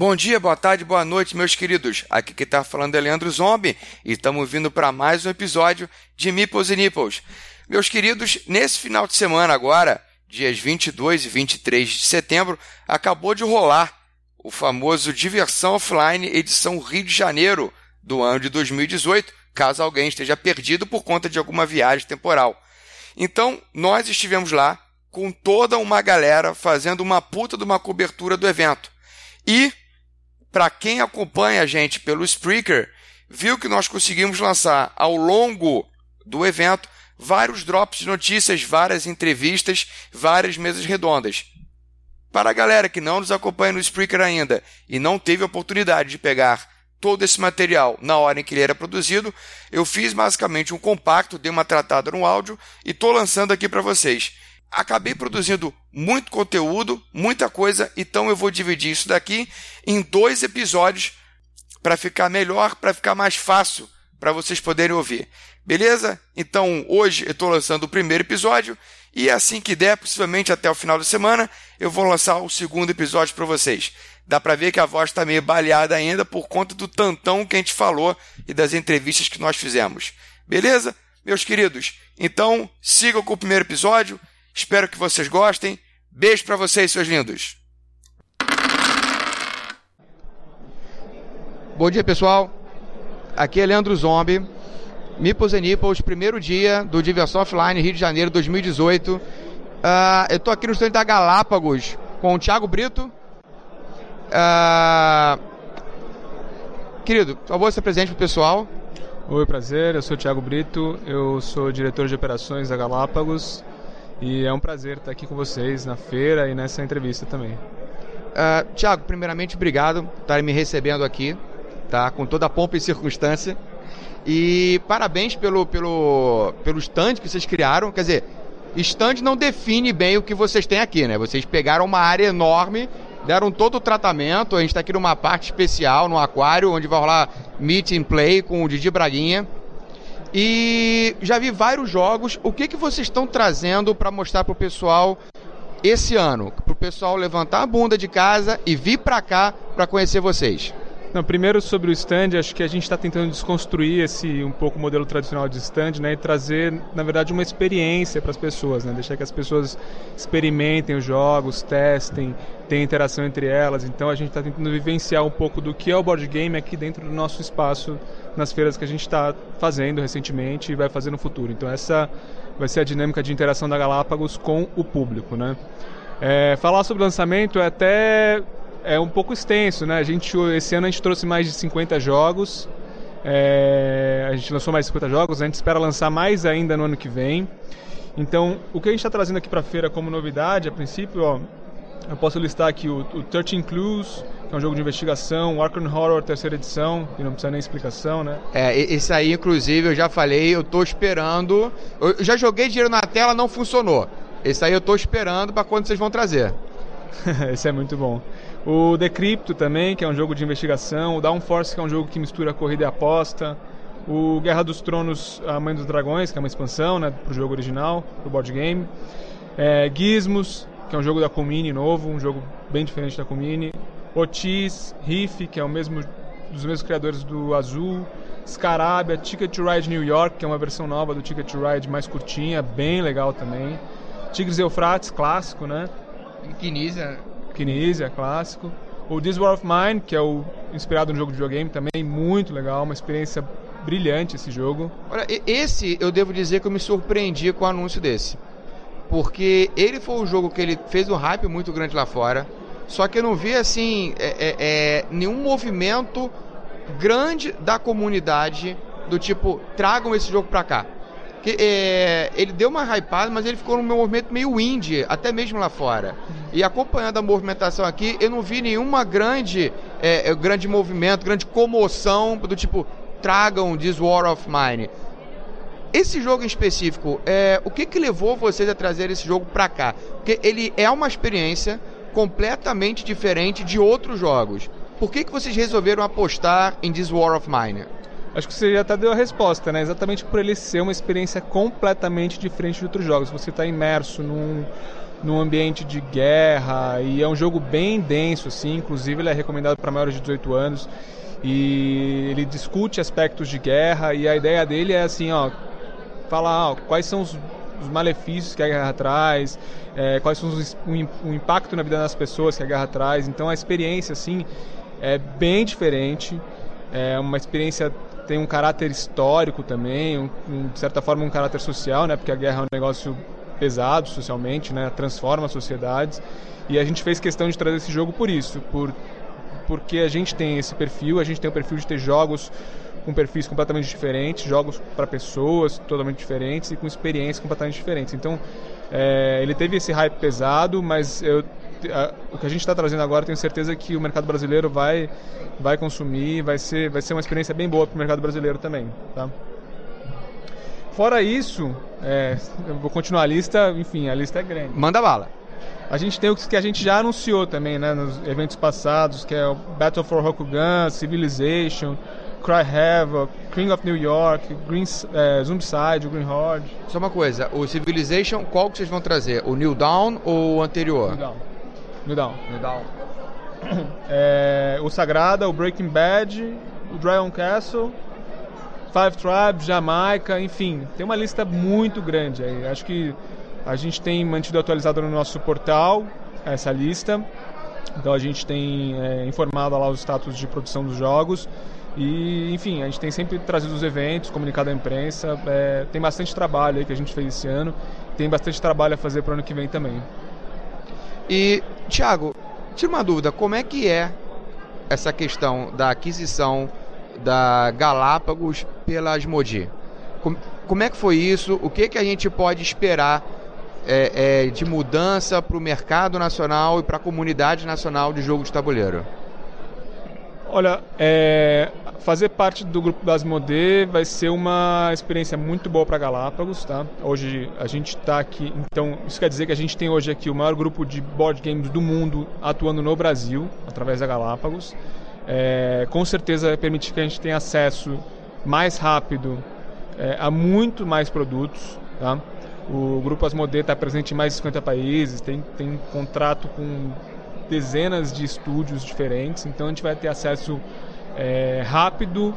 Bom dia, boa tarde, boa noite, meus queridos. Aqui quem está falando é Leandro Zombie e estamos vindo para mais um episódio de Meeples e Nipples. Meus queridos, nesse final de semana agora, dias 22 e 23 de setembro, acabou de rolar o famoso Diversão Offline edição Rio de Janeiro do ano de 2018, caso alguém esteja perdido por conta de alguma viagem temporal. Então, nós estivemos lá com toda uma galera fazendo uma puta de uma cobertura do evento. E para quem acompanha a gente pelo Spreaker, viu que nós conseguimos lançar ao longo do evento vários drops de notícias, várias entrevistas, várias mesas redondas. Para a galera que não nos acompanha no Spreaker ainda e não teve a oportunidade de pegar todo esse material na hora em que ele era produzido, eu fiz basicamente um compacto, dei uma tratada no áudio e estou lançando aqui para vocês acabei produzindo muito conteúdo, muita coisa, então eu vou dividir isso daqui em dois episódios para ficar melhor, para ficar mais fácil para vocês poderem ouvir. Beleza? Então hoje eu estou lançando o primeiro episódio e assim que der, possivelmente até o final da semana, eu vou lançar o segundo episódio para vocês. Dá para ver que a voz está meio baleada ainda por conta do tantão que a gente falou e das entrevistas que nós fizemos. Beleza? Meus queridos, então sigam com o primeiro episódio Espero que vocês gostem. Beijo para vocês, seus lindos. Bom dia, pessoal. Aqui é Leandro Zombie. Mipos and Nipples, primeiro dia do Diversão Offline Rio de Janeiro 2018. Uh, ah, eu estou aqui no estande da Galápagos com o Thiago Brito. Uh, querido, por favor, se apresente para o pessoal. Oi, prazer. Eu sou o Thiago Brito. Eu sou diretor de operações da Galápagos. E é um prazer estar aqui com vocês na feira e nessa entrevista também. Uh, Tiago, primeiramente, obrigado por estar me recebendo aqui, tá? com toda a pompa e circunstância. E parabéns pelo, pelo, pelo stand que vocês criaram. Quer dizer, stand não define bem o que vocês têm aqui, né? Vocês pegaram uma área enorme, deram todo o tratamento. A gente está aqui numa parte especial, no aquário, onde vai rolar meet and play com o Didi Braguinha. E já vi vários jogos. O que, que vocês estão trazendo para mostrar para o pessoal esse ano? Para o pessoal levantar a bunda de casa e vir para cá para conhecer vocês. Não, primeiro sobre o stand, acho que a gente está tentando desconstruir esse um pouco o modelo tradicional de stand, né, e trazer, na verdade, uma experiência para as pessoas, né, deixar que as pessoas experimentem os jogos, testem, tenham interação entre elas. Então a gente está tentando vivenciar um pouco do que é o board game aqui dentro do nosso espaço nas feiras que a gente está fazendo recentemente e vai fazer no futuro. Então essa vai ser a dinâmica de interação da Galápagos com o público, né? É, falar sobre lançamento é até é um pouco extenso, né? A gente, esse ano a gente trouxe mais de 50 jogos, é, a gente lançou mais de 50 jogos, a gente espera lançar mais ainda no ano que vem. Então, o que a gente está trazendo aqui para a feira como novidade, a princípio, ó, eu posso listar aqui o, o 13 Clues, que é um jogo de investigação, o Arkham Horror terceira edição, que não precisa nem explicação, né? É, esse aí, inclusive, eu já falei, eu tô esperando. Eu já joguei dinheiro na tela, não funcionou. Esse aí eu tô esperando para quando vocês vão trazer. esse é muito bom. O Decrypto também, que é um jogo de investigação. O Downforce, que é um jogo que mistura corrida e aposta. O Guerra dos Tronos, A Mãe dos Dragões, que é uma expansão né, para o jogo original, para o board game. É, Gizmos, que é um jogo da Comini novo, um jogo bem diferente da Comini. Otis, Riff, que é o mesmo dos mesmos criadores do Azul. Scarabia, Ticket to Ride New York, que é uma versão nova do Ticket to Ride mais curtinha, bem legal também. Tigres Eufrates, clássico, né? Kinesia. Kinesia, clássico. O This War of Mine, que é o inspirado no jogo de videogame também, muito legal, uma experiência brilhante esse jogo. Olha, esse eu devo dizer que eu me surpreendi com o anúncio desse. Porque ele foi um jogo que ele fez um hype muito grande lá fora. Só que eu não vi assim é, é, é, nenhum movimento grande da comunidade do tipo tragam esse jogo pra cá. Que, é, ele deu uma hypada, mas ele ficou num movimento meio indie, até mesmo lá fora. E acompanhando a movimentação aqui, eu não vi nenhuma grande, é, é, grande movimento, grande comoção do tipo tragam This War of Mine. Esse jogo em específico, é, o que, que levou vocês a trazer esse jogo para cá? Porque ele é uma experiência completamente diferente de outros jogos. Por que, que vocês resolveram apostar em This War of Mine? Acho que você já até deu a resposta, né? Exatamente por ele ser uma experiência completamente diferente de outros jogos. Você está imerso num, num ambiente de guerra e é um jogo bem denso, assim. Inclusive, ele é recomendado para maiores de 18 anos e ele discute aspectos de guerra e a ideia dele é assim, ó, falar ó, quais são os, os, malefícios que a guerra traz, é, quais são os, o, o, impacto na vida das pessoas que a guerra traz. Então a experiência assim é bem diferente, é uma experiência tem um caráter histórico também, um, um, de certa forma um caráter social, né? Porque a guerra é um negócio pesado socialmente, né? Transforma sociedades. E a gente fez questão de trazer esse jogo por isso, por porque a gente tem esse perfil, a gente tem o perfil de ter jogos com perfis completamente diferentes, jogos para pessoas totalmente diferentes e com experiências completamente diferentes. Então, é, ele teve esse hype pesado, mas eu, o que a gente está trazendo agora, tenho certeza que o mercado brasileiro vai, vai consumir, vai ser, vai ser uma experiência bem boa para o mercado brasileiro também. Tá? Fora isso, é, eu vou continuar a lista, enfim, a lista é grande. Manda bala. A gente tem o que a gente já anunciou também, né, nos eventos passados, que é o Battle for Rokugan, Civilization, Cry Havoc, King of New York, Green, é, Zombicide, Green Horde. Só uma coisa, o Civilization, qual que vocês vão trazer? O New Dawn ou o anterior? New Dawn. New Dawn. New Dawn. É, o Sagrada, o Breaking Bad, o Dragon Castle, Five Tribes, Jamaica, enfim, tem uma lista muito grande aí. Acho que a gente tem mantido atualizado no nosso portal essa lista. Então a gente tem é, informado lá os status de produção dos jogos. E, enfim, a gente tem sempre trazido os eventos, comunicado à imprensa. É, tem bastante trabalho aí que a gente fez esse ano. Tem bastante trabalho a fazer para o ano que vem também. E, Thiago, tira uma dúvida: como é que é essa questão da aquisição da Galápagos pela Asmodi? Como, como é que foi isso? O que, que a gente pode esperar é, é, de mudança para o mercado nacional e para a comunidade nacional de jogo de tabuleiro? Olha, é, fazer parte do grupo das Modê vai ser uma experiência muito boa para Galápagos, tá? Hoje a gente está aqui, então isso quer dizer que a gente tem hoje aqui o maior grupo de board games do mundo atuando no Brasil através da Galápagos. É, com certeza vai permitir que a gente tenha acesso mais rápido é, a muito mais produtos, tá? O Grupo Asmodee está presente em mais de 50 países, tem, tem contrato com dezenas de estúdios diferentes, então a gente vai ter acesso é, rápido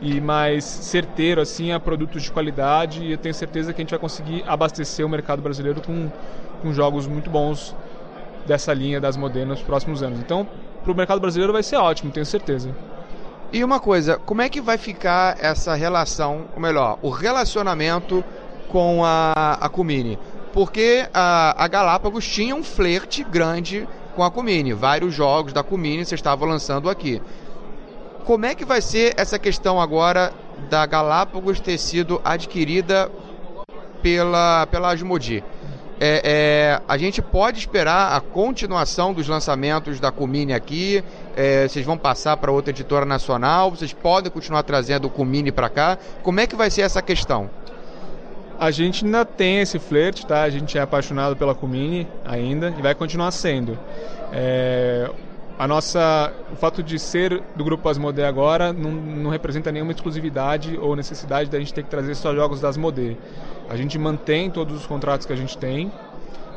e mais certeiro assim a produtos de qualidade e eu tenho certeza que a gente vai conseguir abastecer o mercado brasileiro com, com jogos muito bons dessa linha das modernas nos próximos anos. Então, para o mercado brasileiro vai ser ótimo, tenho certeza. E uma coisa, como é que vai ficar essa relação, ou melhor, o relacionamento com a, a Cumini. Porque a, a Galápagos tinha um flerte grande com a Cumini. Vários jogos da Cumini você estava lançando aqui. Como é que vai ser essa questão agora da Galápagos ter sido adquirida pela, pela Asmodi? É, é, a gente pode esperar a continuação dos lançamentos da Cumini aqui? É, vocês vão passar para outra editora nacional? Vocês podem continuar trazendo o Cumini para cá? Como é que vai ser essa questão? A gente ainda tem esse flerte, tá? A gente é apaixonado pela Comini ainda e vai continuar sendo. É, a nossa, o fato de ser do grupo Asmodee agora não, não representa nenhuma exclusividade ou necessidade da gente ter que trazer só jogos da Asmodee. A gente mantém todos os contratos que a gente tem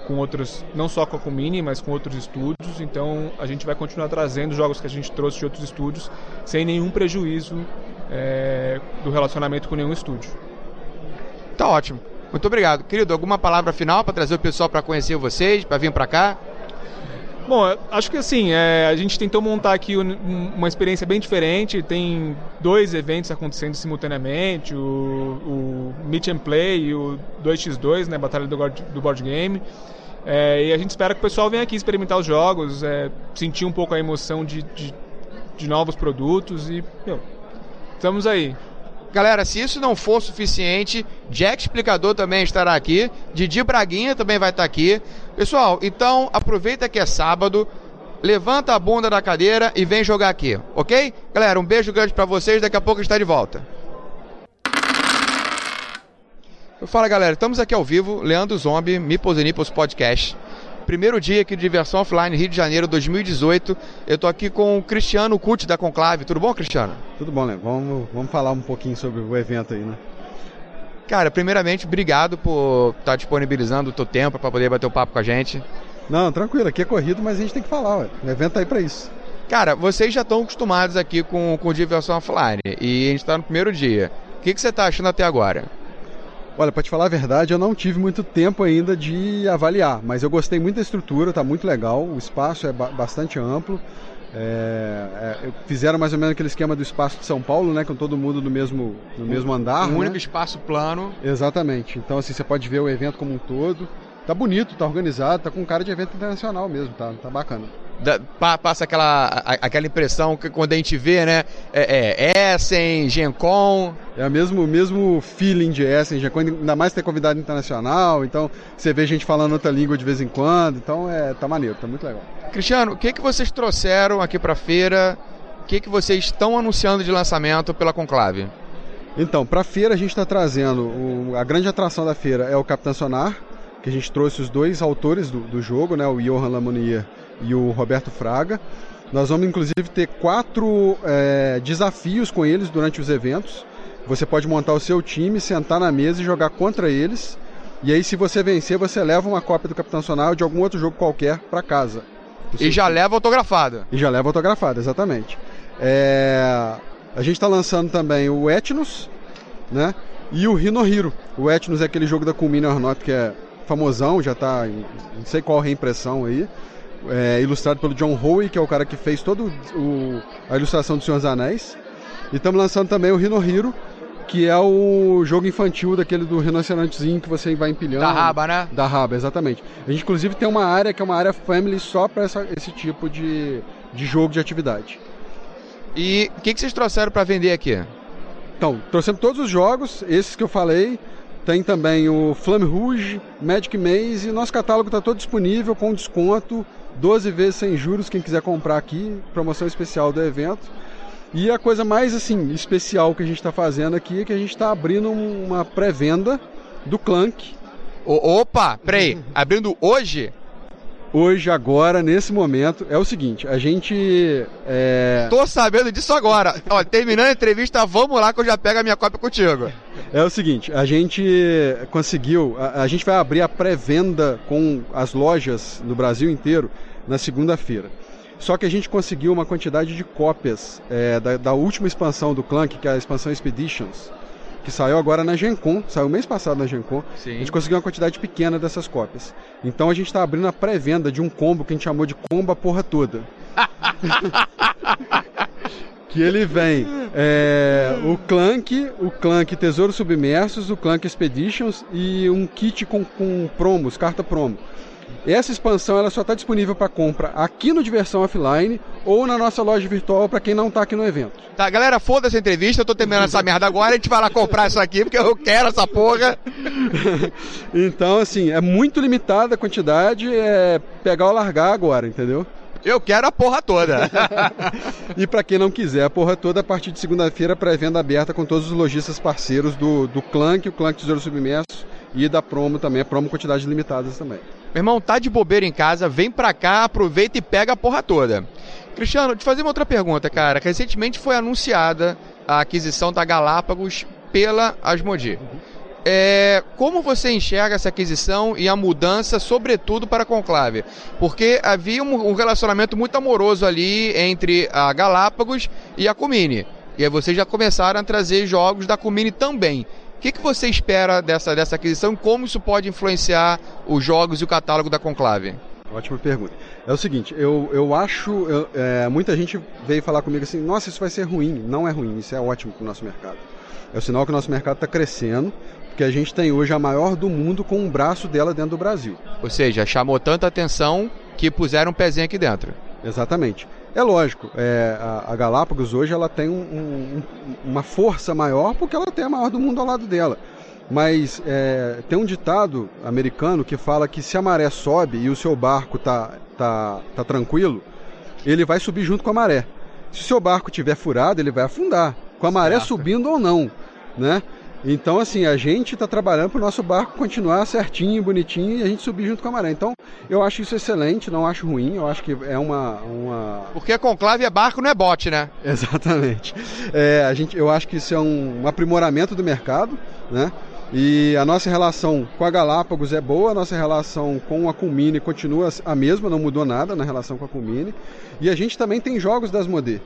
com outros, não só com a Comini, mas com outros estúdios. Então a gente vai continuar trazendo jogos que a gente trouxe de outros estúdios sem nenhum prejuízo é, do relacionamento com nenhum estúdio. Tá ótimo. Muito obrigado. Querido, alguma palavra final para trazer o pessoal para conhecer vocês, para vir para cá? Bom, acho que assim, é, a gente tentou montar aqui um, uma experiência bem diferente. Tem dois eventos acontecendo simultaneamente: o, o Meet and Play e o 2x2, né, Batalha do, do Board Game. É, e a gente espera que o pessoal venha aqui experimentar os jogos, é, sentir um pouco a emoção de, de, de novos produtos e, meu, estamos aí. Galera, se isso não for suficiente, Jack Explicador também estará aqui, Didi Braguinha também vai estar aqui. Pessoal, então aproveita que é sábado, levanta a bunda da cadeira e vem jogar aqui, ok? Galera, um beijo grande para vocês, daqui a pouco está de volta. Fala galera, estamos aqui ao vivo, Leandro Zombie, Mipos e Nipples Podcast primeiro dia aqui de Diversão Offline Rio de Janeiro 2018. Eu estou aqui com o Cristiano Cuti da Conclave. Tudo bom, Cristiano? Tudo bom, né? Vamos, vamos falar um pouquinho sobre o evento aí, né? Cara, primeiramente, obrigado por estar tá disponibilizando o teu tempo para poder bater o papo com a gente. Não, tranquilo, aqui é corrido, mas a gente tem que falar, ué. o evento tá aí para isso. Cara, vocês já estão acostumados aqui com, com diversão offline e a gente está no primeiro dia. O que, que você está achando até agora? Olha, para te falar a verdade, eu não tive muito tempo ainda de avaliar, mas eu gostei muito da estrutura, está muito legal, o espaço é ba bastante amplo. É, é, fizeram mais ou menos aquele esquema do espaço de São Paulo, né, com todo mundo no mesmo, no mesmo andar. Um né? único espaço plano. Exatamente. Então assim você pode ver o evento como um todo. Tá bonito, tá organizado, tá com cara de evento internacional mesmo, tá, tá bacana da, passa aquela, aquela impressão que quando a gente vê, né? É, é Essen, Gencom. É o mesmo, mesmo feeling de Essen, Gencom, ainda mais ter convidado internacional, então você vê gente falando outra língua de vez em quando, então é, tá maneiro, tá muito legal. Cristiano, o que, que vocês trouxeram aqui para a feira? O que, que vocês estão anunciando de lançamento pela Conclave? Então, para a feira a gente está trazendo, o, a grande atração da feira é o Capitão Sonar, que a gente trouxe os dois autores do, do jogo, né, o Johan Lamonier e o Roberto Fraga. Nós vamos inclusive ter quatro é, desafios com eles durante os eventos. Você pode montar o seu time, sentar na mesa e jogar contra eles. E aí, se você vencer, você leva uma cópia do Capitão ou de algum outro jogo qualquer para casa. E já time. leva autografada. E já leva autografada, exatamente. É... A gente está lançando também o Etnos, né? E o Rino Hiro. O Etnos é aquele jogo da Culmina Ornot que é famosão, já está em não sei qual reimpressão aí é, ilustrado pelo John Howe, que é o cara que fez toda a ilustração do Senhor dos Anéis. E estamos lançando também o Rino Hiro, que é o jogo infantil daquele do rinocerontezinho que você vai empilhando. Da raba, né? Da raba, exatamente. A gente inclusive tem uma área que é uma área family só para esse tipo de, de jogo de atividade. E o que, que vocês trouxeram para vender aqui? Então, trouxemos todos os jogos, esses que eu falei. Tem também o Flame Rouge, Magic Maze. Nosso catálogo está todo disponível com desconto 12 vezes sem juros, quem quiser comprar aqui, promoção especial do evento. E a coisa mais assim especial que a gente está fazendo aqui é que a gente está abrindo uma pré-venda do Clank. O, opa, peraí, abrindo hoje? Hoje, agora, nesse momento, é o seguinte, a gente. É... Tô sabendo disso agora. Ó, terminando a entrevista, vamos lá que eu já pego a minha cópia contigo. É o seguinte, a gente conseguiu, a, a gente vai abrir a pré-venda com as lojas no Brasil inteiro na segunda-feira. Só que a gente conseguiu uma quantidade de cópias é, da, da, última expansão do Clank, que é a expansão Expeditions, que saiu agora na Gencom, saiu mês passado na Gencom. A gente conseguiu uma quantidade pequena dessas cópias. Então a gente está abrindo a pré-venda de um combo que a gente chamou de combo a porra toda. que ele vem é, o Clank, o Clank Tesouro Submersos, o Clank Expeditions e um kit com, com promos, carta promo. Essa expansão ela só está disponível para compra aqui no Diversão Offline ou na nossa loja virtual para quem não está aqui no evento. Tá, galera, foda essa entrevista, eu tô terminando essa merda agora, a gente vai lá comprar isso aqui porque eu quero essa porra. então, assim, é muito limitada a quantidade, é pegar ou largar agora, entendeu? Eu quero a porra toda. e para quem não quiser a porra toda, a partir de segunda-feira, pré-venda aberta com todos os lojistas parceiros do, do Clank, o Clank Tesouro Submerso e da promo também, a promo quantidades limitadas também. Meu irmão, tá de bobeira em casa, vem pra cá, aproveita e pega a porra toda. Cristiano, te fazer uma outra pergunta, cara. Recentemente foi anunciada a aquisição da Galápagos pela Asmodi. Uhum. É, como você enxerga essa aquisição e a mudança, sobretudo para a Conclave? Porque havia um, um relacionamento muito amoroso ali entre a Galápagos e a Comini. E aí vocês já começaram a trazer jogos da Comini também que, que você espera dessa, dessa aquisição e como isso pode influenciar os jogos e o catálogo da Conclave? Ótima pergunta. É o seguinte, eu, eu acho. Eu, é, muita gente veio falar comigo assim: nossa, isso vai ser ruim. Não é ruim, isso é ótimo para o nosso mercado. É o sinal que o nosso mercado está crescendo, porque a gente tem hoje a maior do mundo com um braço dela dentro do Brasil. Ou seja, chamou tanta atenção que puseram um pezinho aqui dentro. Exatamente. É lógico, é, a, a, Galápagos hoje ela tem um, um, uma força maior porque ela tem a maior do mundo ao lado dela. Mas é, tem um ditado americano que fala que se a maré sobe e o seu barco tá, tá, tá tranquilo, ele vai subir junto com a maré. Se o seu barco tiver furado, ele vai afundar, com a maré certo. subindo ou não, né? Então, assim, a gente está trabalhando para o nosso barco continuar certinho, bonitinho e a gente subir junto com a maré. Então, eu acho isso excelente, não acho ruim, eu acho que é uma. uma... Porque conclave é barco, não é bote, né? Exatamente. É, a gente, eu acho que isso é um, um aprimoramento do mercado, né? E a nossa relação com a Galápagos é boa, a nossa relação com a Culmine continua a mesma, não mudou nada na relação com a Culmine. E a gente também tem jogos das Modê.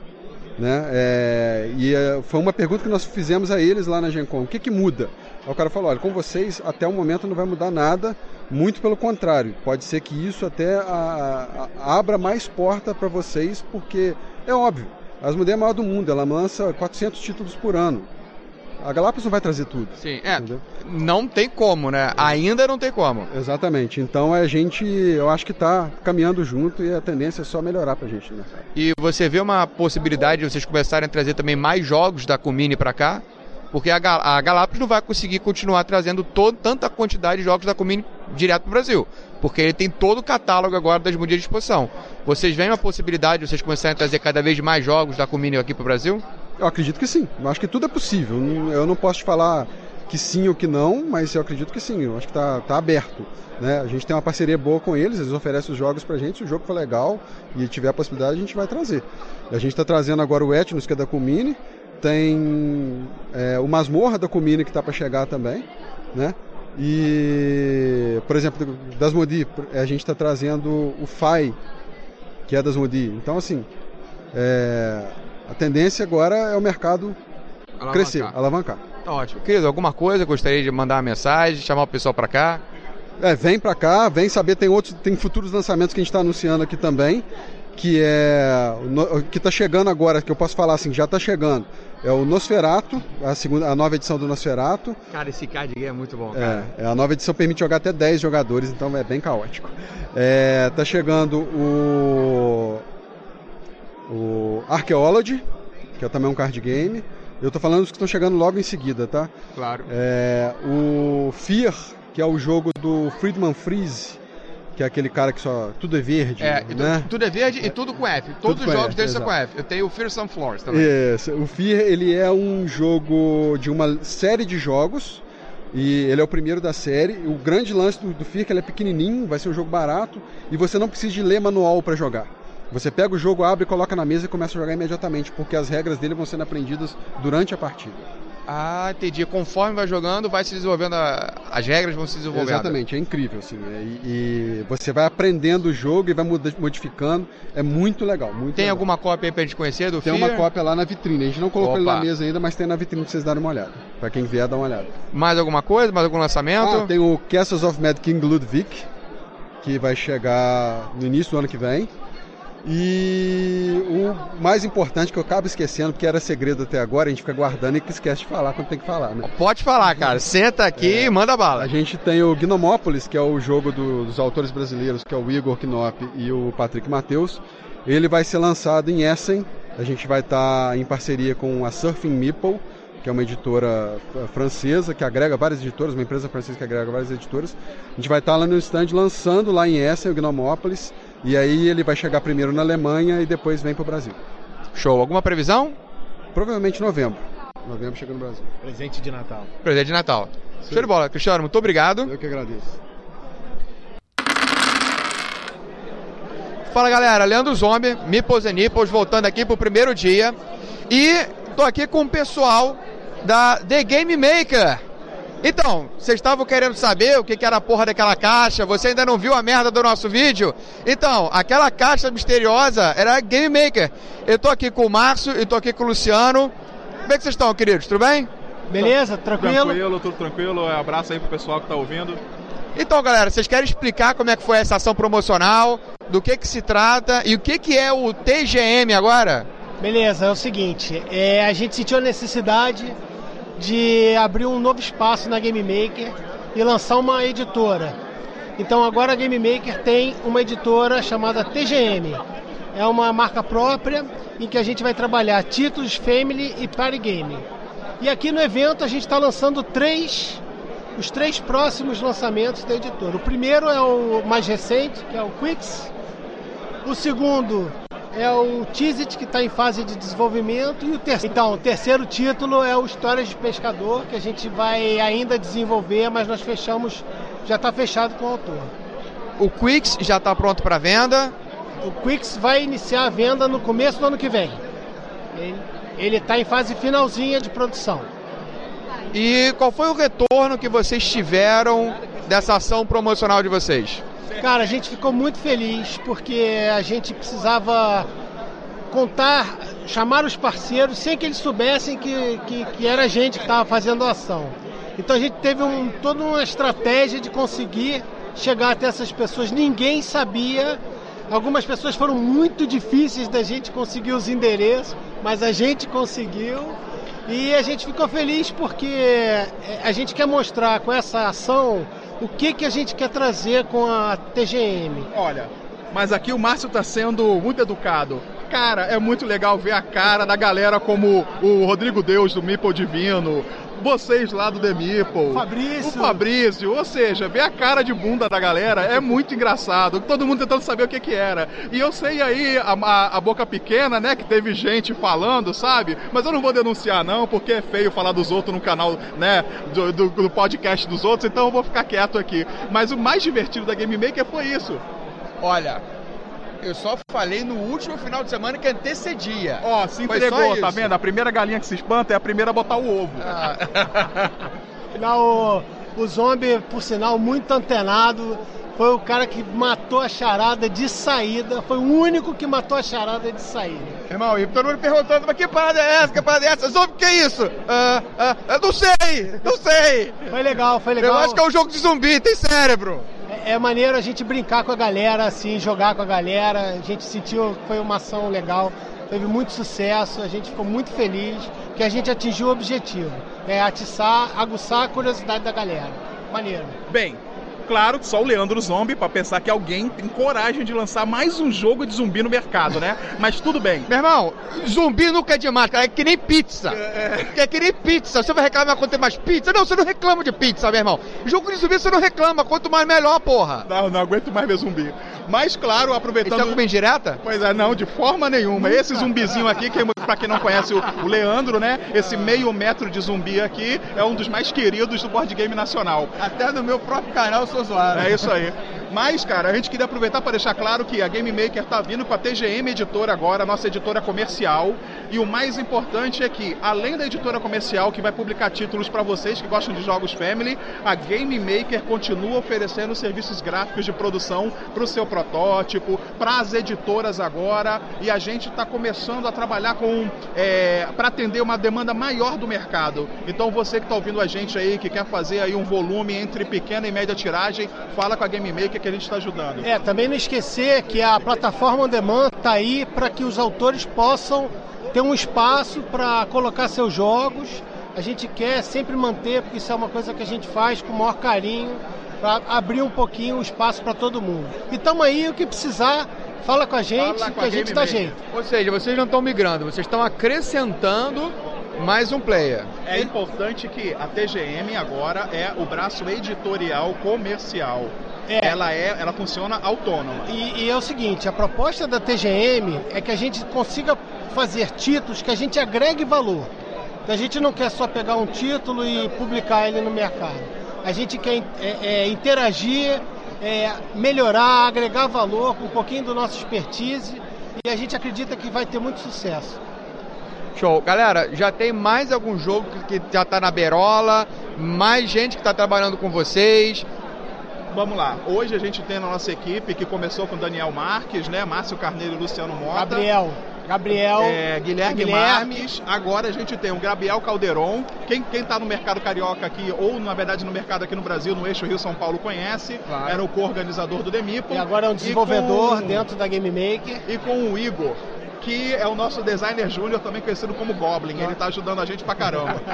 Né? É, e é, foi uma pergunta que nós fizemos a eles lá na Gencom. O que, que muda? Aí o cara falou, olha, com vocês até o momento não vai mudar nada, muito pelo contrário. Pode ser que isso até a, a, abra mais porta para vocês, porque é óbvio, a Asmodee é maior do mundo, ela lança 400 títulos por ano. A Galápagos não vai trazer tudo. Sim, é. Entendeu? Não tem como, né? Ainda não tem como. Exatamente. Então a gente, eu acho que está caminhando junto e a tendência é só melhorar para a gente né? E você vê uma possibilidade de vocês começarem a trazer também mais jogos da Comini para cá? Porque a, Gal a Galápagos não vai conseguir continuar trazendo todo, tanta quantidade de jogos da Comini direto para o Brasil. Porque ele tem todo o catálogo agora das mundiais de exposição. Vocês veem uma possibilidade de vocês começarem a trazer cada vez mais jogos da Comini aqui para o Brasil? Eu acredito que sim. Eu acho que tudo é possível. Eu não posso te falar que sim ou que não, mas eu acredito que sim. Eu acho que está tá aberto. Né? A gente tem uma parceria boa com eles, eles oferecem os jogos pra gente. Se o jogo for legal e tiver a possibilidade, a gente vai trazer. A gente está trazendo agora o Etnos, que é da Comini. Tem é, o Masmorra da Comini, que está para chegar também. Né? E, por exemplo, das Modi, a gente está trazendo o FAI, que é das Modi. Então, assim, é, a tendência agora é o mercado alavancar. crescer, alavancar. Tá ótimo. Querido, alguma coisa? Gostaria de mandar uma mensagem, chamar o pessoal para cá? É, vem para cá, vem saber, tem outros, tem futuros lançamentos que a gente está anunciando aqui também, que é que está chegando agora, que eu posso falar assim, já está chegando. É o Nosferato, a, segunda, a nova edição do Nosferato. Cara, esse card game é muito bom, cara. É, a nova edição permite jogar até 10 jogadores, então é bem caótico. É, tá chegando o o Archaeology, que é também um card game. Eu tô falando dos que estão chegando logo em seguida, tá? Claro. É, o Fear, que é o jogo do Friedman Freeze, que é aquele cara que só. Tudo é verde. É, né? tudo é verde e tudo com F. Todos os jogos deles são com F. Eu tenho o Fear Some Floors também. Isso. O Fear, ele é um jogo de uma série de jogos. E ele é o primeiro da série. O grande lance do, do Fear é que ele é pequenininho, vai ser um jogo barato. E você não precisa de ler manual para jogar. Você pega o jogo, abre, coloca na mesa e começa a jogar imediatamente, porque as regras dele vão sendo aprendidas durante a partida. Ah, entendi. Conforme vai jogando, vai se desenvolvendo, a... as regras vão se desenvolvendo. Exatamente, é incrível, assim. É, e, e, você vai aprendendo o jogo e vai modificando. É muito legal, muito Tem legal. alguma cópia aí pra gente conhecer do Tem Fear? uma cópia lá na vitrine. A gente não colocou Opa. ele na mesa ainda, mas tem na vitrine pra vocês darem uma olhada. Pra quem vier, dar uma olhada. Mais alguma coisa? Mais algum lançamento? Ah, tem o Castles of Mad King Ludwig, que vai chegar no início do ano que vem. E o mais importante que eu acabo esquecendo, porque era segredo até agora, a gente fica guardando e que esquece de falar quando tem que falar, né? Pode falar, cara. Senta aqui é, e manda bala. A gente tem o Gnomópolis, que é o jogo do, dos autores brasileiros, que é o Igor Knop e o Patrick Matheus. Ele vai ser lançado em Essen. A gente vai estar em parceria com a Surfing Meeple, que é uma editora francesa que agrega várias editoras, uma empresa francesa que agrega várias editoras. A gente vai estar lá no stand lançando lá em Essen o Gnomópolis e aí ele vai chegar primeiro na Alemanha e depois vem para o Brasil. Show. Alguma previsão? Provavelmente novembro. Novembro chega no Brasil. Presente de Natal. Presente de Natal. Sim. Show de bola. Cristiano, muito obrigado. Eu que agradeço. Fala galera, Leandro Zombie, Mipos e Nippos, voltando aqui pro primeiro dia. E tô aqui com o pessoal da The Game Maker. Então, vocês estavam querendo saber o que, que era a porra daquela caixa? Você ainda não viu a merda do nosso vídeo? Então, aquela caixa misteriosa era a Game Maker. Eu tô aqui com o Márcio e tô aqui com o Luciano. Como é que vocês estão, queridos? Tudo bem? Beleza, tranquilo? Tranquilo, tudo tranquilo. Abraço aí pro pessoal que tá ouvindo. Então, galera, vocês querem explicar como é que foi essa ação promocional, do que que se trata e o que que é o TGM agora? Beleza, é o seguinte, é, a gente sentiu a necessidade de abrir um novo espaço na Game Maker e lançar uma editora. Então agora a Game Maker tem uma editora chamada TGM. É uma marca própria em que a gente vai trabalhar títulos Family e Party Game. E aqui no evento a gente está lançando três, os três próximos lançamentos da editora. O primeiro é o mais recente, que é o Quicks. O segundo é o Tizit, que está em fase de desenvolvimento. E o terceiro, então, o terceiro título é o Histórias de Pescador, que a gente vai ainda desenvolver, mas nós fechamos, já está fechado com o autor. O Quix já está pronto para venda? O Quix vai iniciar a venda no começo do ano que vem. Ele está em fase finalzinha de produção. E qual foi o retorno que vocês tiveram dessa ação promocional de vocês? Cara, a gente ficou muito feliz porque a gente precisava contar, chamar os parceiros sem que eles soubessem que, que, que era a gente que estava fazendo a ação. Então a gente teve um, toda uma estratégia de conseguir chegar até essas pessoas. Ninguém sabia. Algumas pessoas foram muito difíceis da gente conseguir os endereços, mas a gente conseguiu. E a gente ficou feliz porque a gente quer mostrar com essa ação o que, que a gente quer trazer com a TGM. Olha, mas aqui o Márcio está sendo muito educado. Cara, é muito legal ver a cara da galera como o Rodrigo Deus do Meeple Divino, vocês lá do The Meeple, Fabrício. o Fabrício, ou seja, ver a cara de bunda da galera é muito engraçado. Todo mundo tentando saber o que que era. E eu sei aí a, a, a boca pequena, né, que teve gente falando, sabe? Mas eu não vou denunciar não, porque é feio falar dos outros no canal, né, do, do, do podcast dos outros, então eu vou ficar quieto aqui. Mas o mais divertido da Game Maker foi isso. Olha, eu só falei no último final de semana que antecedia. Ó, se Foi entregou, tá vendo? A primeira galinha que se espanta é a primeira a botar o ovo. Não, o, o zombie, por sinal, muito antenado. Foi o cara que matou a charada de saída. Foi o único que matou a charada de saída. Irmão, e todo mundo perguntando, mas que parada é essa? Que parada é essa? Zumbi, que é isso? Ah, ah, eu não sei, não sei. Foi legal, foi legal. Eu acho que é um jogo de zumbi, tem cérebro. É, maneiro a gente brincar com a galera, assim, jogar com a galera. A gente sentiu que foi uma ação legal, teve muito sucesso, a gente ficou muito feliz que a gente atingiu o objetivo. É atiçar, aguçar a curiosidade da galera. Maneiro. Bem, claro que só o Leandro Zombie pra pensar que alguém tem coragem de lançar mais um jogo de zumbi no mercado, né? Mas tudo bem. Meu irmão, zumbi nunca é demais, cara. É que nem pizza. É, que nem pizza. Você vai reclamar quando tem mais pizza? Não, você não reclama de pizza, meu irmão. Jogo de zumbi você não reclama. Quanto mais melhor, porra. Não, não aguento mais ver zumbi. Mas claro, Isso aproveitando. é comida indireta? Pois é, não, de forma nenhuma. Esse zumbizinho aqui, que pra quem não conhece o, o Leandro, né? Esse meio metro de zumbi aqui é um dos mais queridos do board game nacional. Até no meu próprio canal eu sou É isso aí. Mas, cara, a gente queria aproveitar para deixar claro que a Game Maker tá vindo com a TGM Editora agora, nossa editora comercial. E o mais importante é que, além da editora comercial que vai publicar títulos para vocês que gostam de jogos Family, a Game Maker continua oferecendo serviços gráficos de produção para o seu protótipo, para as editoras agora. E a gente está começando a trabalhar com é, para atender uma demanda maior do mercado. Então, você que está ouvindo a gente aí, que quer fazer aí um volume entre pequena e média tiragem, fala com a Game Maker que a gente está ajudando. É, também não esquecer que a plataforma on demand está aí para que os autores possam ter um espaço para colocar seus jogos. A gente quer sempre manter, porque isso é uma coisa que a gente faz com o maior carinho, para abrir um pouquinho o espaço para todo mundo. E estamos aí, o que precisar, fala com a gente, Fala com que a a gente dá jeito. Ou seja, vocês não estão migrando, vocês estão acrescentando mais um player. É importante que a TGM agora é o braço editorial comercial. É. Ela é, ela funciona autônoma. E, e é o seguinte, a proposta da TGM é que a gente consiga fazer títulos que a gente agregue valor. Que a gente não quer só pegar um título e publicar ele no mercado. A gente quer é, é, interagir, é, melhorar, agregar valor com um pouquinho do nosso expertise e a gente acredita que vai ter muito sucesso. Show. Galera, já tem mais algum jogo que, que já tá na berola, mais gente que tá trabalhando com vocês. Vamos lá. Hoje a gente tem na nossa equipe que começou com Daniel Marques, né? Márcio Carneiro e Luciano Mota. Gabriel, Gabriel, É, Guilherme, Guilherme. Marques, agora a gente tem o Gabriel Calderon. Quem, quem tá no mercado carioca aqui, ou na verdade no mercado aqui no Brasil, no eixo Rio São Paulo, conhece. Claro. Era o co-organizador do Demipo. e agora é um desenvolvedor com- dentro da Game Maker. E com o Igor, que é o nosso designer júnior, também conhecido como Goblin. Ele tá ajudando a gente pra caramba.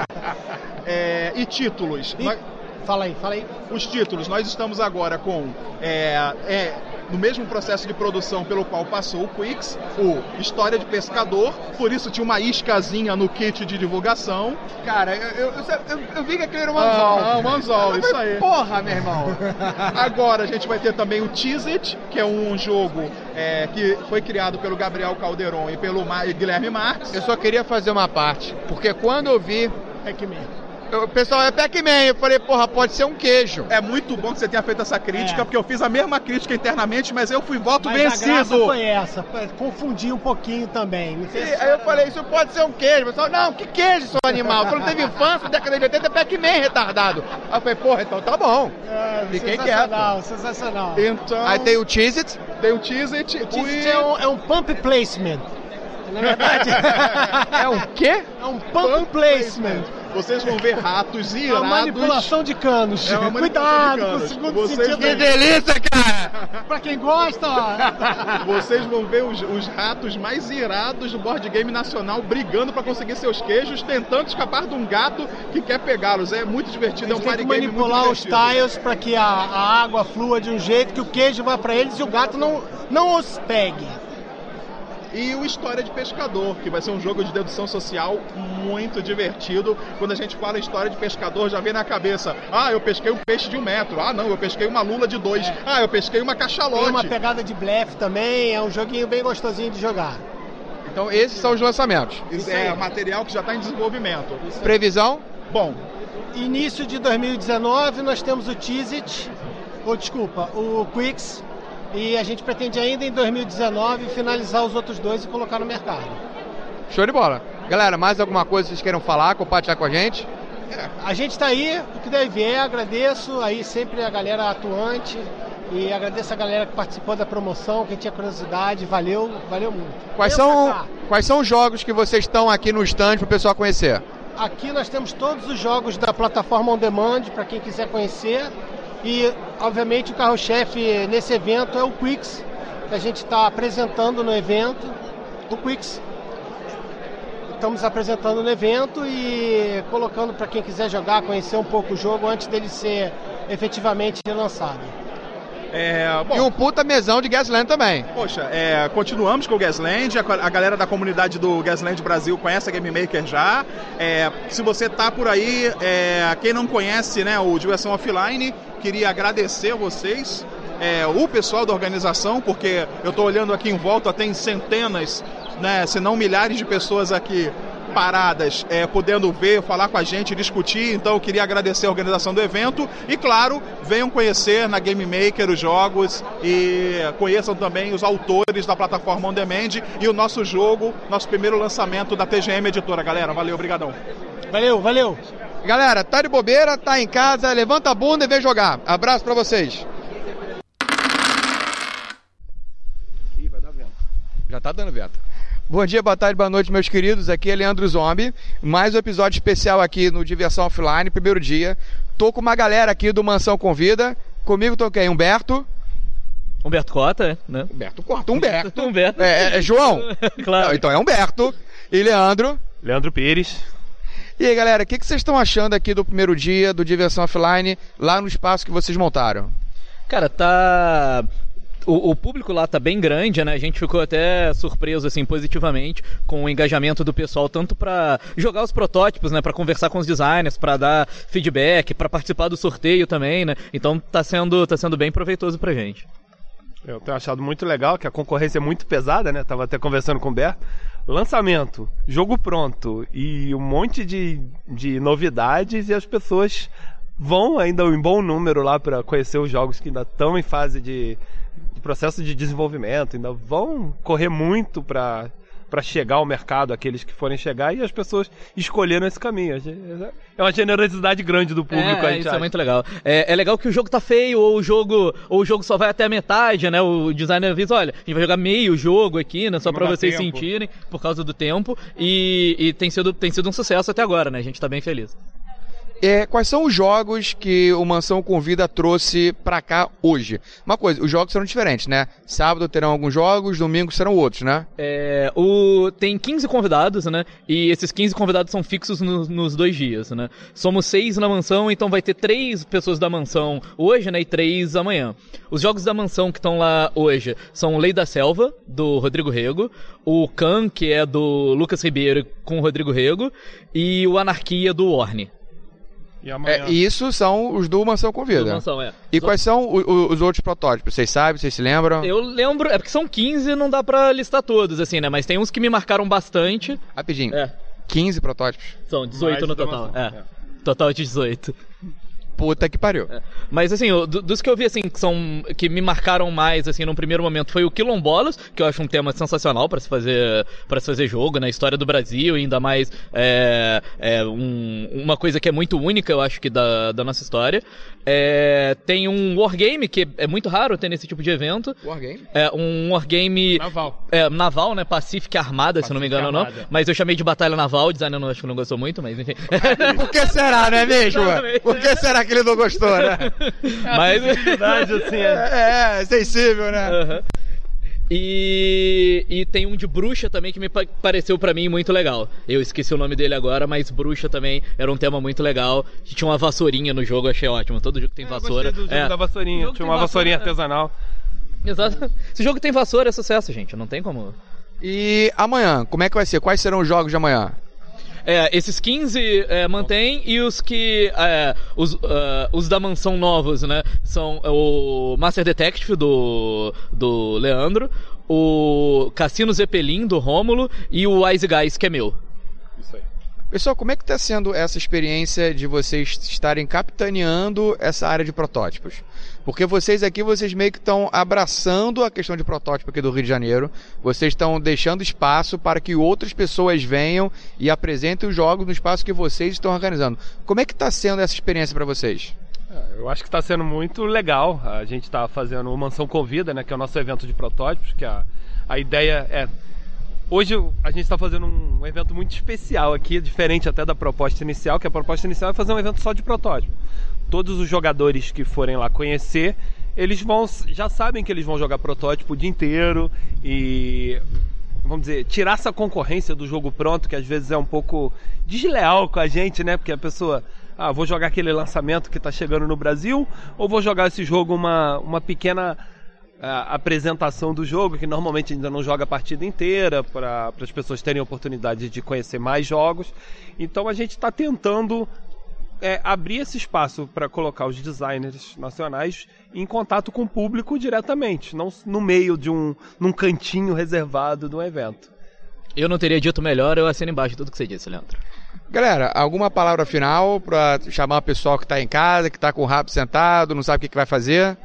É, e títulos. E- Nós- Fala aí, fala aí. os títulos, nós estamos agora com. É, é, no mesmo processo de produção pelo qual passou o Quix, o História de Pescador, por isso tinha uma iscazinha no kit de divulgação. Cara, eu, eu, eu, eu vi que aquele era um anzol. Ah, um anzol, isso aí. Porra, meu irmão. Agora a gente vai ter também o Tease It, que é um jogo é, que foi criado pelo Gabriel Calderon e pelo Ma- Guilherme Marques. Eu só queria fazer uma parte, porque quando eu vi É que mesmo. O pessoal é Pac-Man. Eu falei, porra, pode ser um queijo. É muito bom que você tenha feito essa crítica, É. porque eu fiz a mesma crítica internamente, mas eu fui voto Mas a graça vencido. foi essa, confundi um pouquinho também. E aí eu falei, isso pode ser um queijo. O pessoal, não, que queijo, seu animal? Tu não teve infância, década de 80 é Pac-Man, retardado. Aí eu falei, porra, então tá bom. É, Fiquei sensacional, sensacional. Então, Aí tem o Cheez It. tem o Cheez-It. O Teaser é um, é um pump placement. Na verdade, É um quê? é um pump placement. Vocês vão ver ratos É irados. uma manipulação de canos. É manipulação Cuidado de com o canos. segundo Vocês sentido. Que delícia, cara! Pra quem gosta, ó. Vocês vão ver os, os ratos mais irados do board game nacional brigando pra conseguir seus queijos, tentando escapar de um gato que quer pegá-los. É muito divertido, é um Eles party que game manipular os tiles para que a, a água flua de um jeito que o queijo vá para eles e o gato não, não os pegue. E o História de Pescador, que vai ser um jogo de dedução social muito divertido. Quando a gente fala História de Pescador, já vem na cabeça: ah, eu pesquei um peixe de um metro. Ah, não, eu pesquei uma lula de dois. Ah, eu pesquei uma É. Tem cachalote. uma pegada de blefe também, é um joguinho bem gostosinho de jogar. Então esses são os lançamentos. Isso é material que já está em desenvolvimento. Previsão? Bom, Início de 2019 nós temos o Cheez-It, ou desculpa, o Quicks, e a gente pretende ainda em 2019 finalizar os outros dois e colocar no mercado. Show de bola. Galera, mais alguma coisa que vocês queiram falar, compartilhar com a gente? A gente está aí, o que deve vier, agradeço aí sempre a galera atuante e agradeço a galera que participou da promoção, quem tinha curiosidade, valeu, valeu muito. Quais são, quais são os jogos que vocês estão aqui no stand pro pessoal conhecer? Aqui nós temos todos os jogos da plataforma On Demand para quem quiser conhecer. E, obviamente, o carro-chefe nesse evento é o Quicks, que a gente está apresentando no evento. O Quicks. Estamos apresentando no evento e colocando para quem quiser jogar, conhecer um pouco o jogo antes dele ser efetivamente lançado. é, bom, E um puta mesão de Gasland também. Poxa, é, continuamos com o Gasland, a, a galera da comunidade do Gasland Brasil conhece a Game Maker já. É, se você tá por aí, é, quem não conhece né, o Diversão Offline, queria agradecer a vocês, é, o pessoal da organização, porque eu tô olhando aqui em volta, tem centenas, né, se não milhares de pessoas aqui paradas, é, podendo ver, falar com a gente, discutir. Então eu queria agradecer a organização do evento e, claro, venham conhecer na Game Maker os jogos e conheçam também os autores da plataforma On Demand e o nosso jogo, nosso primeiro lançamento da TGM Editora. Galera, valeu, obrigadão. Valeu, valeu! Galera, tá de bobeira, tá em casa, levanta a bunda e vem jogar. Abraço pra vocês. Já tá dando vento. Bom dia, boa tarde, boa noite, meus queridos. Aqui é Leandro Zombie. Mais um episódio especial aqui no Diversão Offline, primeiro dia. Tô com uma galera aqui do Mansão Convida. Comigo tô quem? Humberto. Humberto Cota, né? Humberto Corta. Humberto. Humberto. É, é- é João? claro. Não, então é Humberto. E Leandro. Leandro Pires. E aí, galera, o que, que vocês estão achando aqui do primeiro dia do Diversão Offline, lá no espaço que vocês montaram? Cara, tá. O, o público lá tá bem grande, né? A gente ficou até surpreso, assim, positivamente com o engajamento do pessoal, tanto pra jogar os protótipos, né? Pra conversar com os designers, pra dar feedback, pra participar do sorteio também, né? Então tá sendo, tá sendo bem proveitoso pra gente. Eu tenho achado muito legal que a concorrência é muito pesada, né? Tava até conversando com o Berto. Lançamento, jogo pronto e um monte de, de novidades e as pessoas vão ainda em bom número lá para conhecer os jogos que ainda estão em fase de, de processo de desenvolvimento, ainda vão correr muito para para chegar ao mercado aqueles que forem chegar e as pessoas escolheram esse caminho. É uma generosidade grande do público. É, isso acha. é muito legal. É, é legal que o jogo tá feio, ou o jogo, ou o jogo só vai até a metade, né? O designer avisa, olha, a gente vai jogar meio jogo aqui, né? Só dá vocês tempo. sentirem, por causa do tempo. E, e tem, sido, tem sido um sucesso até agora, né? A gente tá bem feliz. É, quais são os jogos que o Mansão Convida trouxe pra cá hoje? Uma coisa, os jogos serão diferentes, né? Sábado terão alguns jogos, domingo serão outros, né? É, o, tem 15 convidados, né? E esses 15 convidados são fixos no- nos dois dias, né? Somos seis na mansão, então vai ter três pessoas da mansão hoje, né? E três amanhã. Os jogos da mansão que estão lá hoje são Lei da Selva, do Rodrigo Rego, o Khan, que é do Lucas Ribeiro com o Rodrigo Rego, e o Anarquia do Orne. E amanhã. É, isso são os do Mansão Do Convida. mansão, é. E Só- quais são o- o- os outros protótipos? Vocês sabem, vocês se lembram? Eu lembro, é porque são 15 não dá pra listar todos, assim, né? Mas tem uns que me marcaram bastante. Rapidinho. É, 15 protótipos. são 18 Mais no total. É. é. Total de 18. Puta que pariu. Mas assim, dos que eu vi assim que são que me marcaram mais assim num primeiro momento foi o Quilombolas, que eu acho um tema sensacional pra se fazer para se fazer jogo na história do Brasil, ainda mais é, é um- uma coisa que é muito única, eu acho que da, da nossa história. É, tem um wargame que é muito raro ter nesse tipo de evento. Wargame? É um wargame Naval. é, naval, né? Pacific Armada, se eu não me engano, não. Armada. Mas eu chamei de Batalha Naval, o designer não, acho que não gostou muito, mas enfim. Por que será, não é mesmo? Por que será que ele não gostou, né? mas... Verdade, assim, é. É, é sensível, né? Aham. E, e tem um de bruxa também que me pa- pareceu pra mim muito legal. Eu esqueci o nome dele agora, mas bruxa também era um tema muito legal. Tinha uma vassourinha no jogo, achei ótimo. Todo jogo tem Eu vassoura. do jogo É. da vassourinha. Jogo Tinha uma vassourinha vassoura, artesanal. Exato. Se jogo tem vassoura é sucesso, gente. Não tem como. E amanhã, como é que vai ser? Quais serão os jogos de amanhã? É, esses 15 é, mantém e os que. é, os, ah, os da mansão novos, né? São o Master Detective do, do Leandro, o Cassino Zeppelin do Rômulo e o Wise Guys, que é meu. Isso aí. Pessoal, como é que está sendo essa experiência de vocês estarem capitaneando essa área de protótipos? Porque vocês aqui, vocês meio que estão abraçando a questão de protótipo aqui do Rio de Janeiro. Vocês estão deixando espaço para que outras pessoas venham e apresentem os jogos no espaço que vocês estão organizando. Como é que está sendo essa experiência para vocês? É, Eu acho que está sendo muito legal. A gente está fazendo o Mansão Convida, né, que é o nosso evento de protótipos, que a, a ideia é Hoje a gente está fazendo um evento muito especial aqui, diferente até da proposta inicial, que a proposta inicial é fazer um evento só de protótipo. Todos os jogadores que forem lá conhecer, eles vão já sabem que eles vão jogar protótipo o dia inteiro e vamos dizer, tirar essa concorrência do jogo pronto, que às vezes é um pouco desleal com a gente, né? Porque a pessoa, ah, vou jogar aquele lançamento que está chegando no Brasil, ou vou jogar esse jogo uma, uma pequena ah, apresentação do jogo, que normalmente ainda não joga a partida inteira, para as pessoas terem oportunidade de conhecer mais jogos. Então a gente está tentando é, abrir esse espaço para colocar os designers nacionais em contato com o público diretamente, não no meio de um num cantinho reservado do evento. Eu não teria dito melhor, eu assino embaixo tudo que você disse, Leandro. Galera, alguma palavra final para chamar o pessoal que está em casa, que está com o rabo sentado, não sabe o que, que vai fazer?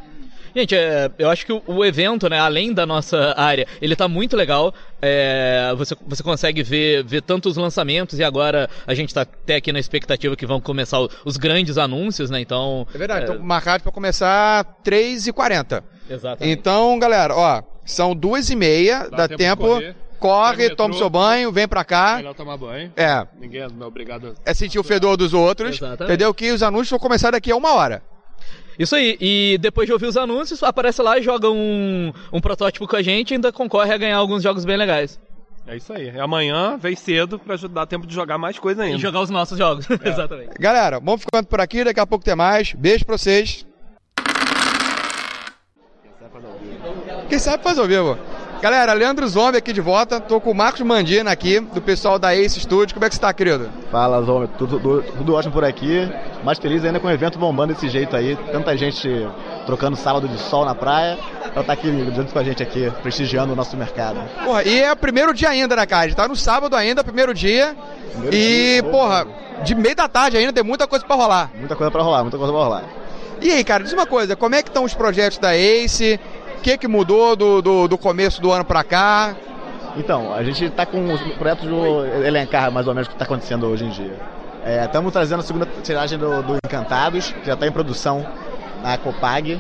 Gente, é, eu acho que o, o evento, né, além da nossa área, ele tá muito legal. É, você, você consegue ver, ver tantos lançamentos e agora a gente tá até aqui na expectativa que vão começar o- os grandes anúncios, né? Então. É verdade, então marcado para começar 3h40. Exatamente. Então, galera, ó, são duas e meia, dá, tempo tempo, corre, o toma metrô. seu banho, vem pra cá. Melhor tomar banho. É, Ninguém é obrigado. é sentir o fedor dos outros, Exatamente. entendeu? Que os anúncios vão começar daqui a uma hora. Isso aí, e depois de ouvir os anúncios, aparece lá e joga um, um protótipo com a gente e ainda concorre a ganhar alguns jogos bem legais. É isso aí. Amanhã vem cedo pra dar tempo de jogar mais coisa ainda. E jogar os nossos jogos. Exatamente. Galera, vamos ficando por aqui, daqui a pouco tem mais. Beijo pra vocês. Quem sabe faz ao vivo. Galera, Leandro Zombie aqui de volta. Tô com o Marcos Mandina aqui, do pessoal da Ace Studio. Como é que você tá, querido? Fala, Zom, tudo, tudo, tudo ótimo por aqui. Mais feliz ainda com o evento bombando desse jeito aí. Tanta gente trocando sábado de sol na praia. Ela tá aqui junto com a gente aqui, prestigiando o nosso mercado. Porra, e é o primeiro dia ainda, né, cara? A gente tá no sábado ainda, primeiro dia. Primeiro e, dia, porra, de meio da tarde ainda tem muita coisa pra rolar. Muita coisa pra rolar, muita coisa pra rolar. E aí, cara, diz uma coisa, como é que estão os projetos da Ace? O que que mudou do, do, do começo do ano pra cá? Então, a gente tá com os projetos do elencar mais ou menos o que tá acontecendo hoje em dia. Estamos trazendo a segunda tiragem do, do Encantados, que já está em produção na Copag.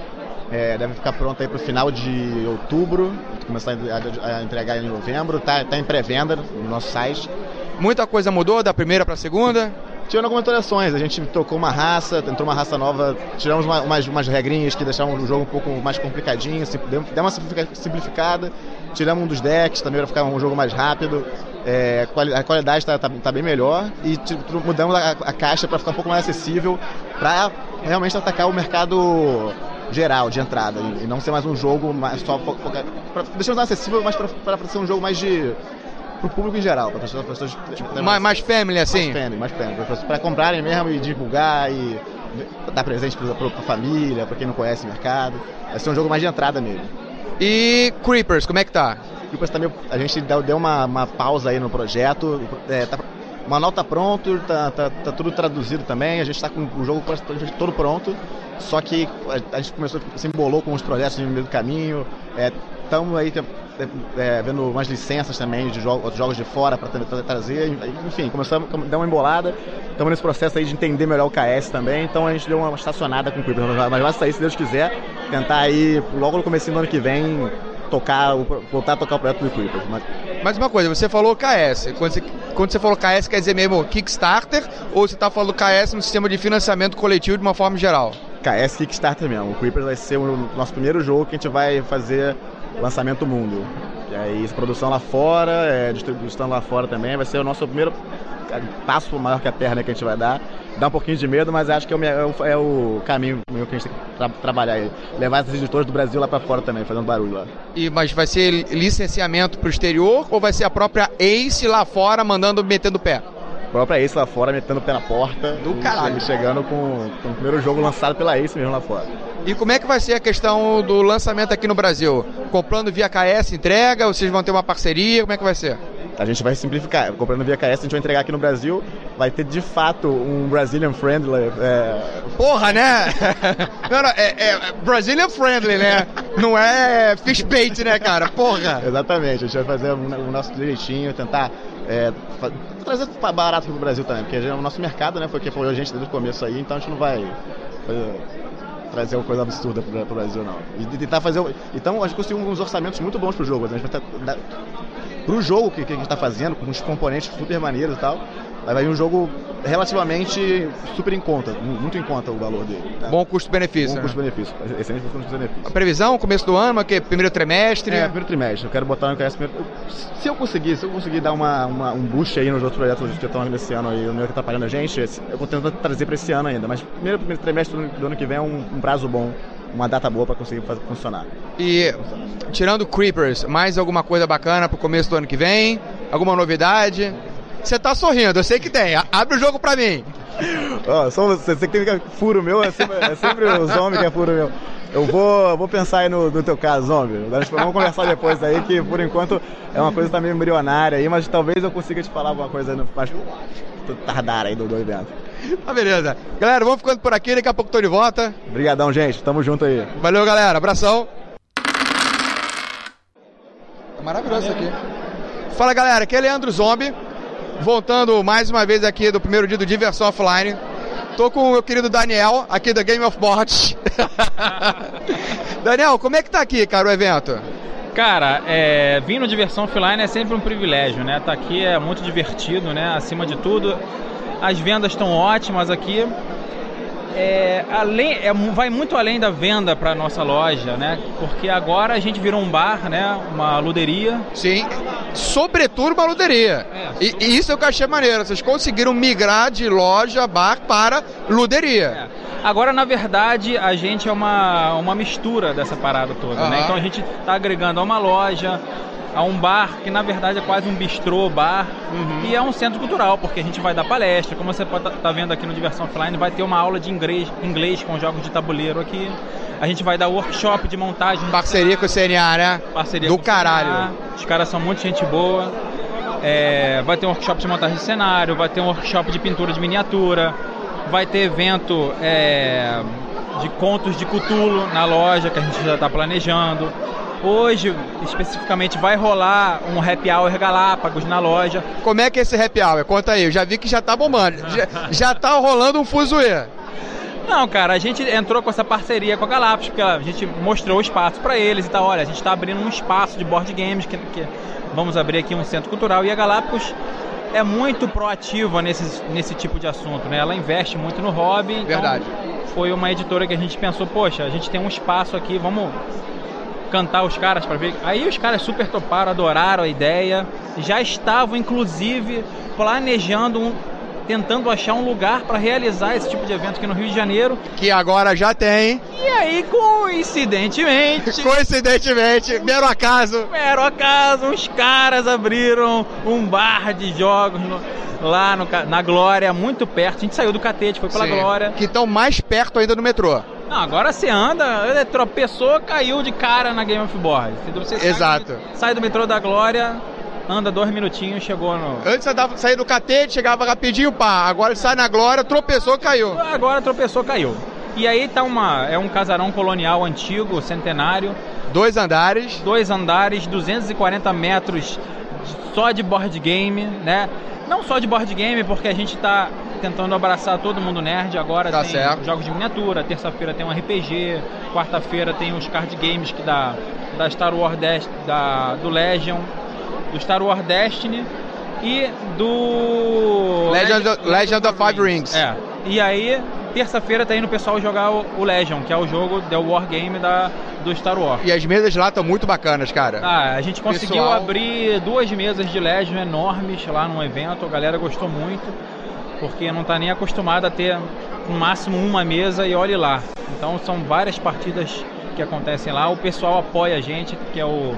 É, deve ficar pronto aí pro final de outubro, começar a, a entregar em novembro, tá, tá em pré-venda no nosso site. Muita coisa mudou da primeira pra segunda? Tirando algumas alterações, a gente trocou uma raça, entrou uma raça nova, tiramos uma- umas, umas regrinhas que deixavam o jogo um pouco mais complicadinho, deu uma simplifica- simplificada, tiramos um dos decks também para ficar um jogo mais rápido, é, a qualidade está tá, tá bem melhor e ti- tru- mudamos a, a caixa para ficar um pouco mais acessível, para realmente atacar o mercado geral de entrada e, não ser mais um jogo mais só fo- foca- pra, deixamos mais acessível, mas para ser um jogo mais de pro público em geral, para pessoas, pessoas tipo, Mais, mais family, assim? mais family, mais family. Para comprarem mesmo e divulgar e dar presente para a família, para quem não conhece o mercado. Vai ser um jogo mais de entrada mesmo. E Creepers, como é que tá? Depois também a gente deu, uma, uma pausa aí no projeto. É, tá- O manual tá pronto, tá, tá, tá tudo traduzido também, a gente está com o jogo praticamente todo pronto, só que a, gente começou, se embolou com os projetos no meio do caminho, estamos aí é, vendo umas licenças também de jogos, jogos de fora para trazer, enfim, começamos a dar uma embolada, estamos nesse processo aí de entender melhor o KS também, então a gente deu uma estacionada com o Creepers, mas vai sair se Deus quiser, tentar aí logo no começo do ano que vem tocar, voltar a tocar o projeto do Creepers. Mas... Mas uma coisa, você falou KS. Quando você, quando você falou KS, quer dizer mesmo Kickstarter ou você está falando KS no sistema de financiamento coletivo de uma forma geral? KS Kickstarter mesmo. O Creepers vai ser o nosso primeiro jogo que a gente vai fazer lançamento mundo. E aí, produção lá fora, é, distribuição lá fora também. Vai ser o nosso primeiro passo maior que a Terra né, que a gente vai dar. Dá um pouquinho de medo, mas acho que é o, é é o caminho que a gente tem que tra trabalhar aí. Levar esses editores do Brasil lá para fora também, fazendo barulho lá. E, mas vai ser licenciamento para o exterior ou vai ser a própria Ace lá fora mandando, metendo o pé? A própria Ace lá fora, metendo o pé na porta. Do caralho. Chegando com, com o primeiro jogo lançado pela Ace mesmo lá fora. E como é que vai ser a questão do lançamento aqui no Brasil? Comprando via KS entrega? Ou vocês vão ter uma parceria? Como é que vai ser? A gente vai simplificar. Comprando via KS, a gente vai entregar aqui no Brasil. Vai ter de fato um Brazilian Friendly. É... Porra, né? não, não, é, é, Brazilian Friendly, né? Não é fish bait, né, cara? Porra! Exatamente. A gente vai fazer o nosso direitinho, tentar é, trazer barato aqui pro Brasil também, porque o nosso mercado, né, foi que apoiou a gente desde o começo aí, então a gente não vai fazer, trazer uma coisa absurda pro, pro Brasil, não. E tentar fazer. Então a gente conseguiu uns orçamentos muito bons pro jogo. Né? A gente pro jogo que, que a gente está fazendo, com uns componentes super maneiros e tal, vai vir um jogo relativamente super em conta, muito em conta o valor dele. Tá? Bom custo-benefício. Bom né? custo-benefício, excelente custo-benefício. A previsão, começo do ano, que primeiro trimestre? É, primeiro trimestre. Eu quero botar no KS primeiro. Se eu conseguir, se eu conseguir dar uma, uma um boost aí nos outros projetos que estão nesse ano aí, o meu que está pagando a gente, eu vou tentar trazer para esse ano ainda. Mas primeiro, primeiro trimestre do ano que vem é um, um prazo bom uma data boa para conseguir fazer funcionar. E tirando Creepers, mais alguma coisa bacana para o começo do ano que vem? Alguma novidade? Você tá sorrindo, eu sei que tem. Abre o jogo pra mim. oh, só você, você que tem furo meu, é sempre, é sempre o zombie que é furo meu. Eu vou, vou pensar aí no, no teu caso, zombie. Vamos conversar depois aí, que por enquanto é uma coisa que tá meio embrionária aí, mas talvez eu consiga te falar alguma coisa mais tardar aí do, do evento. Tá beleza. Galera, vamos ficando por aqui, daqui a pouco tô de volta. Obrigadão, gente. Tamo junto aí. Valeu, galera. Abração. É maravilhoso isso aqui. Fala, galera. Aqui é Leandro Zombie voltando mais uma vez aqui do primeiro dia do Diversão Offline. Tô com o meu querido Daniel, aqui da Game of Bots. Daniel, como é que tá aqui, cara, o evento? Cara, é, vir no Diversão Offline é sempre um privilégio, né? Tá aqui é muito divertido, né? Acima de tudo, as vendas estão ótimas aqui é, além, é, vai muito além da venda para nossa loja, né? Porque agora a gente virou um bar, né? Uma luderia. Sim, sobretudo uma luderia. É, e, e, isso é o que eu achei maneiro. Vocês conseguiram migrar de loja, bar para luderia. É. Agora, na verdade, a gente é uma, uma mistura dessa parada toda, né? Então a gente está agregando a uma loja, a um bar que na verdade é quase um bistrô bar uhum. e é um centro cultural porque a gente vai dar palestra. Como você pode estar tá vendo aqui no diversão offline vai ter uma aula de inglês, inglês com jogos de tabuleiro aqui. A gente vai dar workshop de montagem parceria com o CNA né? Parceria do caralho. Os caras são muito gente boa. É, vai ter um workshop de montagem de cenário vai ter um workshop de pintura de miniatura vai ter evento é, de contos de Cthulhu na loja que a gente já está planejando Hoje, especificamente, vai rolar um happy hour Galápagos na loja. Como é que é esse happy hour? Conta aí, eu já vi que já tá bombando. já, já tá rolando um fuzuê. Não, cara, a gente entrou com essa parceria com a Galápagos, porque a gente mostrou o espaço para eles e tal. Olha, a gente está abrindo um espaço de board games, que, que, vamos abrir aqui um centro cultural. E a Galápagos é muito proativa nesse, nesse tipo de assunto, né? Ela investe muito no hobby. Então Verdade. foi uma editora que a gente pensou, poxa, a gente tem um espaço aqui, vamos cantar os caras para ver. Aí os caras super toparam, adoraram a ideia, já estavam inclusive planejando um, tentando achar um lugar para realizar esse tipo de evento aqui no Rio de Janeiro. Que agora já tem. E aí, coincidentemente. coincidentemente, mero acaso. Mero acaso, os caras abriram um bar de jogos no, lá no, na Glória, muito perto. A gente saiu do Catete, foi pela Sim, Glória. Que estão mais perto ainda do metrô. Não, agora você anda, tropeçou, caiu de cara na Game of Board. Você Exato. Sai do, sai do metrô da Glória, anda dois minutinhos, chegou no. Antes você saía do catete, chegava rapidinho, pá. Agora sai na glória, tropeçou, caiu. Agora tropeçou, caiu. E aí tá uma. É um casarão colonial antigo, centenário. Dois andares. Dois andares, 240 metros só de board game, né? Não só de board game, porque a gente tá tentando abraçar todo mundo nerd. Agora Tá tem certo. jogos de miniatura, terça-feira tem um RPG, quarta-feira tem os card games que da, da Star Wars Dest, da, do Legion, do Star Wars Destiny e do Legend, of- Legend of Five Rings. É. E aí, terça-feira tá indo o pessoal jogar o, o Legion, que é o jogo, é o wargame da, do Star Wars. E as mesas lá estão muito bacanas, cara. Ah, a gente conseguiu Pessoal- abrir duas mesas de Legion enormes lá num evento, a galera gostou muito, porque não tá nem acostumada a ter no máximo uma mesa e olhe lá. Então são várias partidas que acontecem lá, o pessoal apoia a gente, que é o.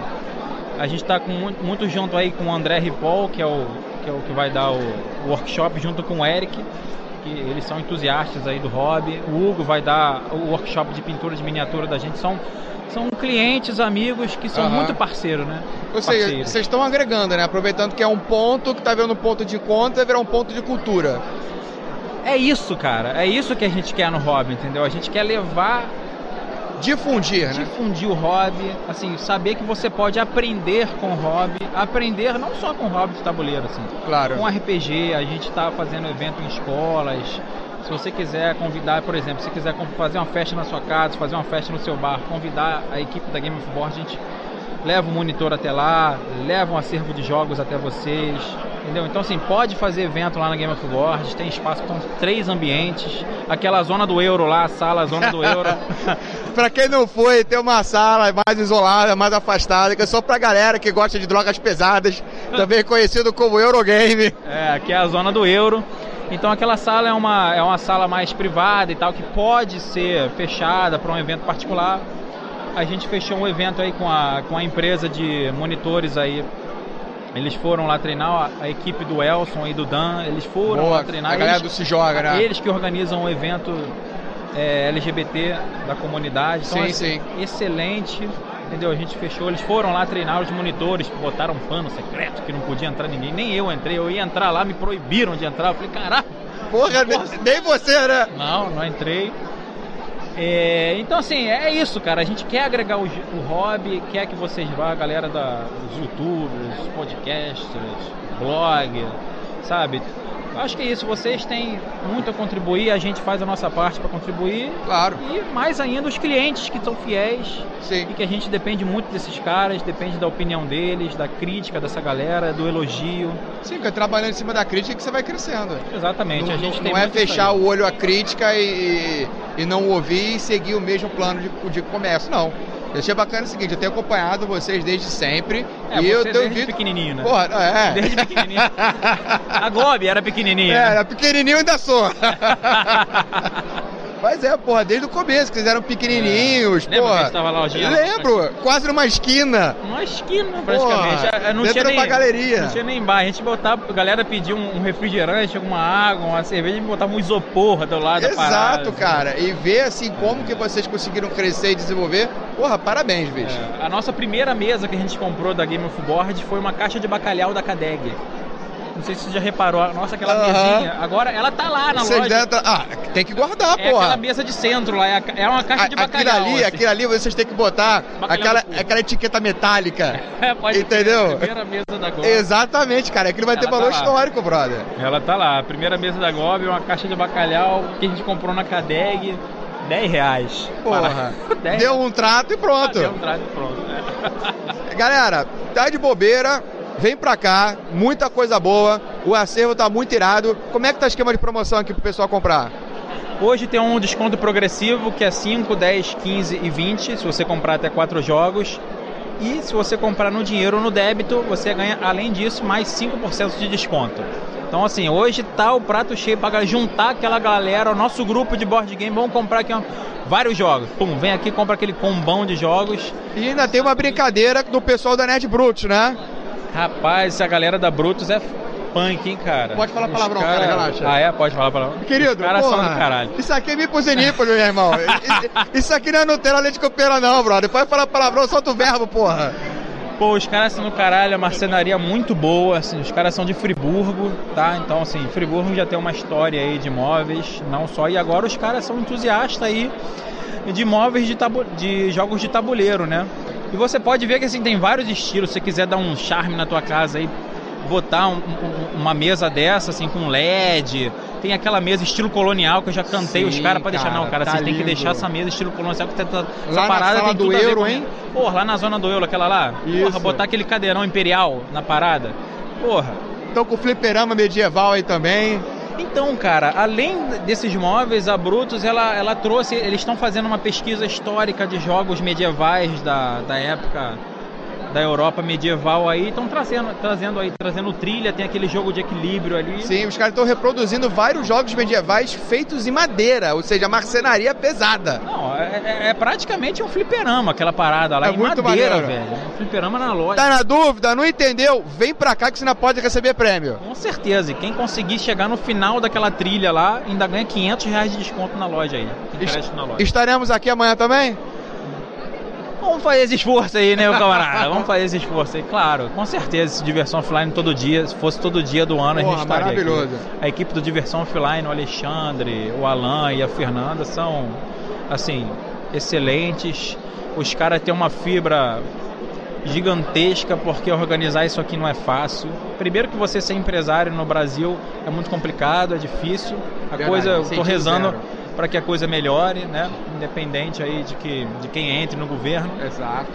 A gente tá com muito, muito junto aí com o André Ripoll, que é o que, é o que vai dar o, o workshop junto com o Eric, que eles são entusiastas aí do hobby. O Hugo vai dar o workshop de pintura de miniatura da gente. São, são clientes, amigos que são Aham. muito parceiros, né? Ou seja, Parceiros. vocês estão agregando, né? Aproveitando que é um ponto que tá vendo um ponto de conta, vai virar um ponto de cultura. É isso, cara. É isso que a gente quer no hobby, entendeu? A gente quer levar, Difundir, né? difundir o hobby, assim, saber que você pode aprender com o hobby, aprender não só com o hobby de tabuleiro, assim, Claro. com RPG, a gente está fazendo evento em escolas. Se você quiser convidar, por exemplo, se quiser com- fazer uma festa na sua casa, fazer uma festa no seu bar, convidar a equipe da Game of Board, a gente leva o monitor até lá, leva um acervo de jogos até vocês, entendeu? Então assim, pode fazer evento lá na Game of Board, tem espaço, são três ambientes, aquela zona do euro lá, a sala, a zona do euro. Pra quem não foi, tem uma sala mais isolada, mais afastada, que é só pra galera que gosta de drogas pesadas, também conhecido como Eurogame. É, aqui é a zona do euro. Então aquela sala é uma, é uma sala mais privada e tal, que pode ser fechada para um evento particular. A gente fechou um evento aí com a, com a empresa de monitores aí. Eles foram lá treinar, a, a equipe do Elson e do Dan, eles foram Boa, lá treinar. a galera eles, do Se Joga, né? Eles que organizam o evento é, LGBT da comunidade. Então, Sim, assim, sim. excelente. Entendeu? A gente fechou, eles foram lá treinar os monitores, botaram um pano secreto que não podia entrar ninguém. Nem eu entrei, eu ia entrar lá, me proibiram de entrar. Eu falei, caraca, Porra, nem você, né? não, não entrei. É, então assim, é isso, cara. A gente quer agregar o, o hobby, quer que vocês vá, a galera da, dos youtubers, podcasters, blog, sabe? Eu Acho que é isso, vocês têm muito a contribuir, a gente faz a nossa parte para contribuir. Claro. E mais ainda os clientes que são fiéis Sim. e que a gente depende muito desses caras, depende da opinião deles, da crítica dessa galera, do elogio. Sim, porque trabalhando em cima da crítica que você vai crescendo. Exatamente, Não, a gente não tem é fechar o olho à crítica e, e não ouvir e seguir o mesmo plano de, de comércio, não. Eu achei bacana o seguinte, eu tenho acompanhado vocês desde sempre. É, e eu tenho desde visto. pequenininho, né? Porra, é. Desde pequenininho. A Gobi era pequenininha. É, né? era pequenininho ainda sou. Mas é, porra, desde o começo, que eles eram pequenininhos, É. Lembra que porra. a gente tava lá, lá? Lembro, quase numa esquina. Uma esquina, praticamente. Porra, É, não dentro tinha nem, galeria. Não tinha nem bar. A gente botava, a galera pedia um, refrigerante, uma água, uma cerveja, gente botava um isopor do lado da parada. Exato, cara. E ver assim como que vocês conseguiram crescer e desenvolver. Porra, parabéns, bicho. É, A nossa primeira mesa que a gente comprou da Game of Board foi uma caixa de bacalhau da Cadeg. Não sei se você já reparou, nossa aquela Aham. mesinha. Agora ela tá lá na Vocês loja. tra- Ah, tem que guardar, É porra. aquela mesa de centro lá, é, é uma caixa de A- aquilo bacalhau. ali, assim. aquilo ali vocês têm que botar Bacalhau aquela, aquela etiqueta metálica. É, pode Entendeu? a primeira mesa da Gobi. Exatamente, cara. Aquilo vai ter Ela tá valor lá. histórico, brother. Ela tá lá, a primeira mesa da Gobi, uma caixa de bacalhau que a gente comprou na Cadeg, 10 reais. Porra. Dez- Deu um trato e pronto. Deu um trato e pronto. né? Galera, tá de bobeira. Vem pra cá, muita coisa boa. O acervo tá muito irado. Como é que tá o esquema de promoção aqui pro pessoal comprar? Hoje tem um desconto progressivo que é 5, 10, 15 e 20, se você comprar até 4 jogos. E se você comprar no dinheiro ou no débito, você ganha, além disso, mais 5% de desconto. Então, assim, hoje tá o prato cheio para juntar aquela galera, o nosso grupo de board game. Vamos comprar aqui vários jogos. Pum, vem aqui, compra aquele combão de jogos. E ainda tem uma brincadeira do pessoal da Nerd Brutos, né? Rapaz, essa galera da Brutus é punk, hein, cara? Pode falar palavrão, cara, relaxa. Ah, é? Pode falar palavrão. Querido, Os caras porra, são do caralho. Isso aqui é mipos nipos, meu irmão. Isso- aqui não é Nutella leite com pera, não, brother. Pode falar palavrão, solta o verbo, porra. Pô, os caras são do caralho, a marcenaria muito boa, assim, os caras são de Friburgo, tá? Então, assim, Friburgo já tem uma história aí de móveis, não só, e agora os caras são entusiastas aí de móveis de, tabu de jogos de tabuleiro, né? E você pode ver que assim tem vários estilos. Se você quiser dar um charme na tua casa aí, botar um, um, uma mesa dessa assim com LED, tem aquela mesa estilo colonial que eu já cantei Sim, os caras para deixar não, cara, tá vocês têm que deixar essa mesa estilo colonial que tá, tá, essa Lá na parada sala tem do tudo Euro, com- hein? Porra, lá na zona do Euro, aquela lá. Porra, Isso. botar aquele cadeirão imperial na parada. Porra. Então com fliperama medieval aí também. Então, cara, além desses móveis, a Brutus, ela, ela trouxe, eles estão fazendo uma pesquisa histórica de jogos medievais da, da época da Europa medieval aí, estão trazendo, trazendo aí, trazendo trilha, tem aquele jogo de equilíbrio ali. Sim, os caras estão reproduzindo vários jogos medievais feitos em madeira, ou seja, marcenaria pesada. Não, é, é- é praticamente um fliperama, aquela parada lá É em muito madeira, maneiro. velho. Um fliperama na loja. Tá na dúvida? Não entendeu? Vem pra cá que você ainda pode receber prêmio. Com certeza, e quem conseguir chegar no final daquela trilha lá, ainda ganha 500 reais de desconto na loja aí. Est- na loja. Estaremos aqui amanhã também? Vamos fazer esse esforço aí, né, meu camarada? Vamos fazer esse esforço aí, claro. Com certeza, esse Diversão Offline todo dia, se fosse todo dia do ano, a Porra, gente estaria aqui. maravilhoso. A equipe do Diversão Offline, o Alexandre, o Alan e a Fernanda são, assim, excelentes. Os caras têm uma fibra gigantesca porque organizar isso aqui não é fácil. Primeiro que você ser empresário no Brasil é muito complicado, é difícil. A Verdade, coisa, eu tô rezando zero. Para que a coisa melhore, né? Independente aí de que de quem entre no governo. Exato.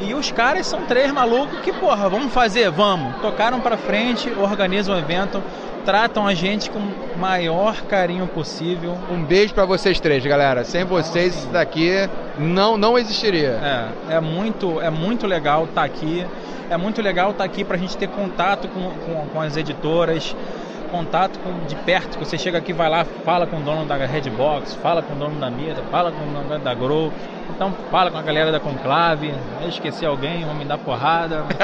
E os caras são três malucos que, porra, vamos fazer, vamos. Tocaram pra frente, organizam o evento, tratam a gente com o maior carinho possível. Um beijo pra vocês três, galera. Sem vocês isso daqui não não existiria. É, é muito, é muito legal estar aqui. É muito legal estar aqui pra gente ter contato com, com, com as editoras, contato com, de perto, que você chega aqui, vai lá, fala com o dono da Redbox, fala com o dono da Meta, fala com o dono da Grow, então fala com a galera da Conclave, eu esqueci alguém, vão me dar porrada.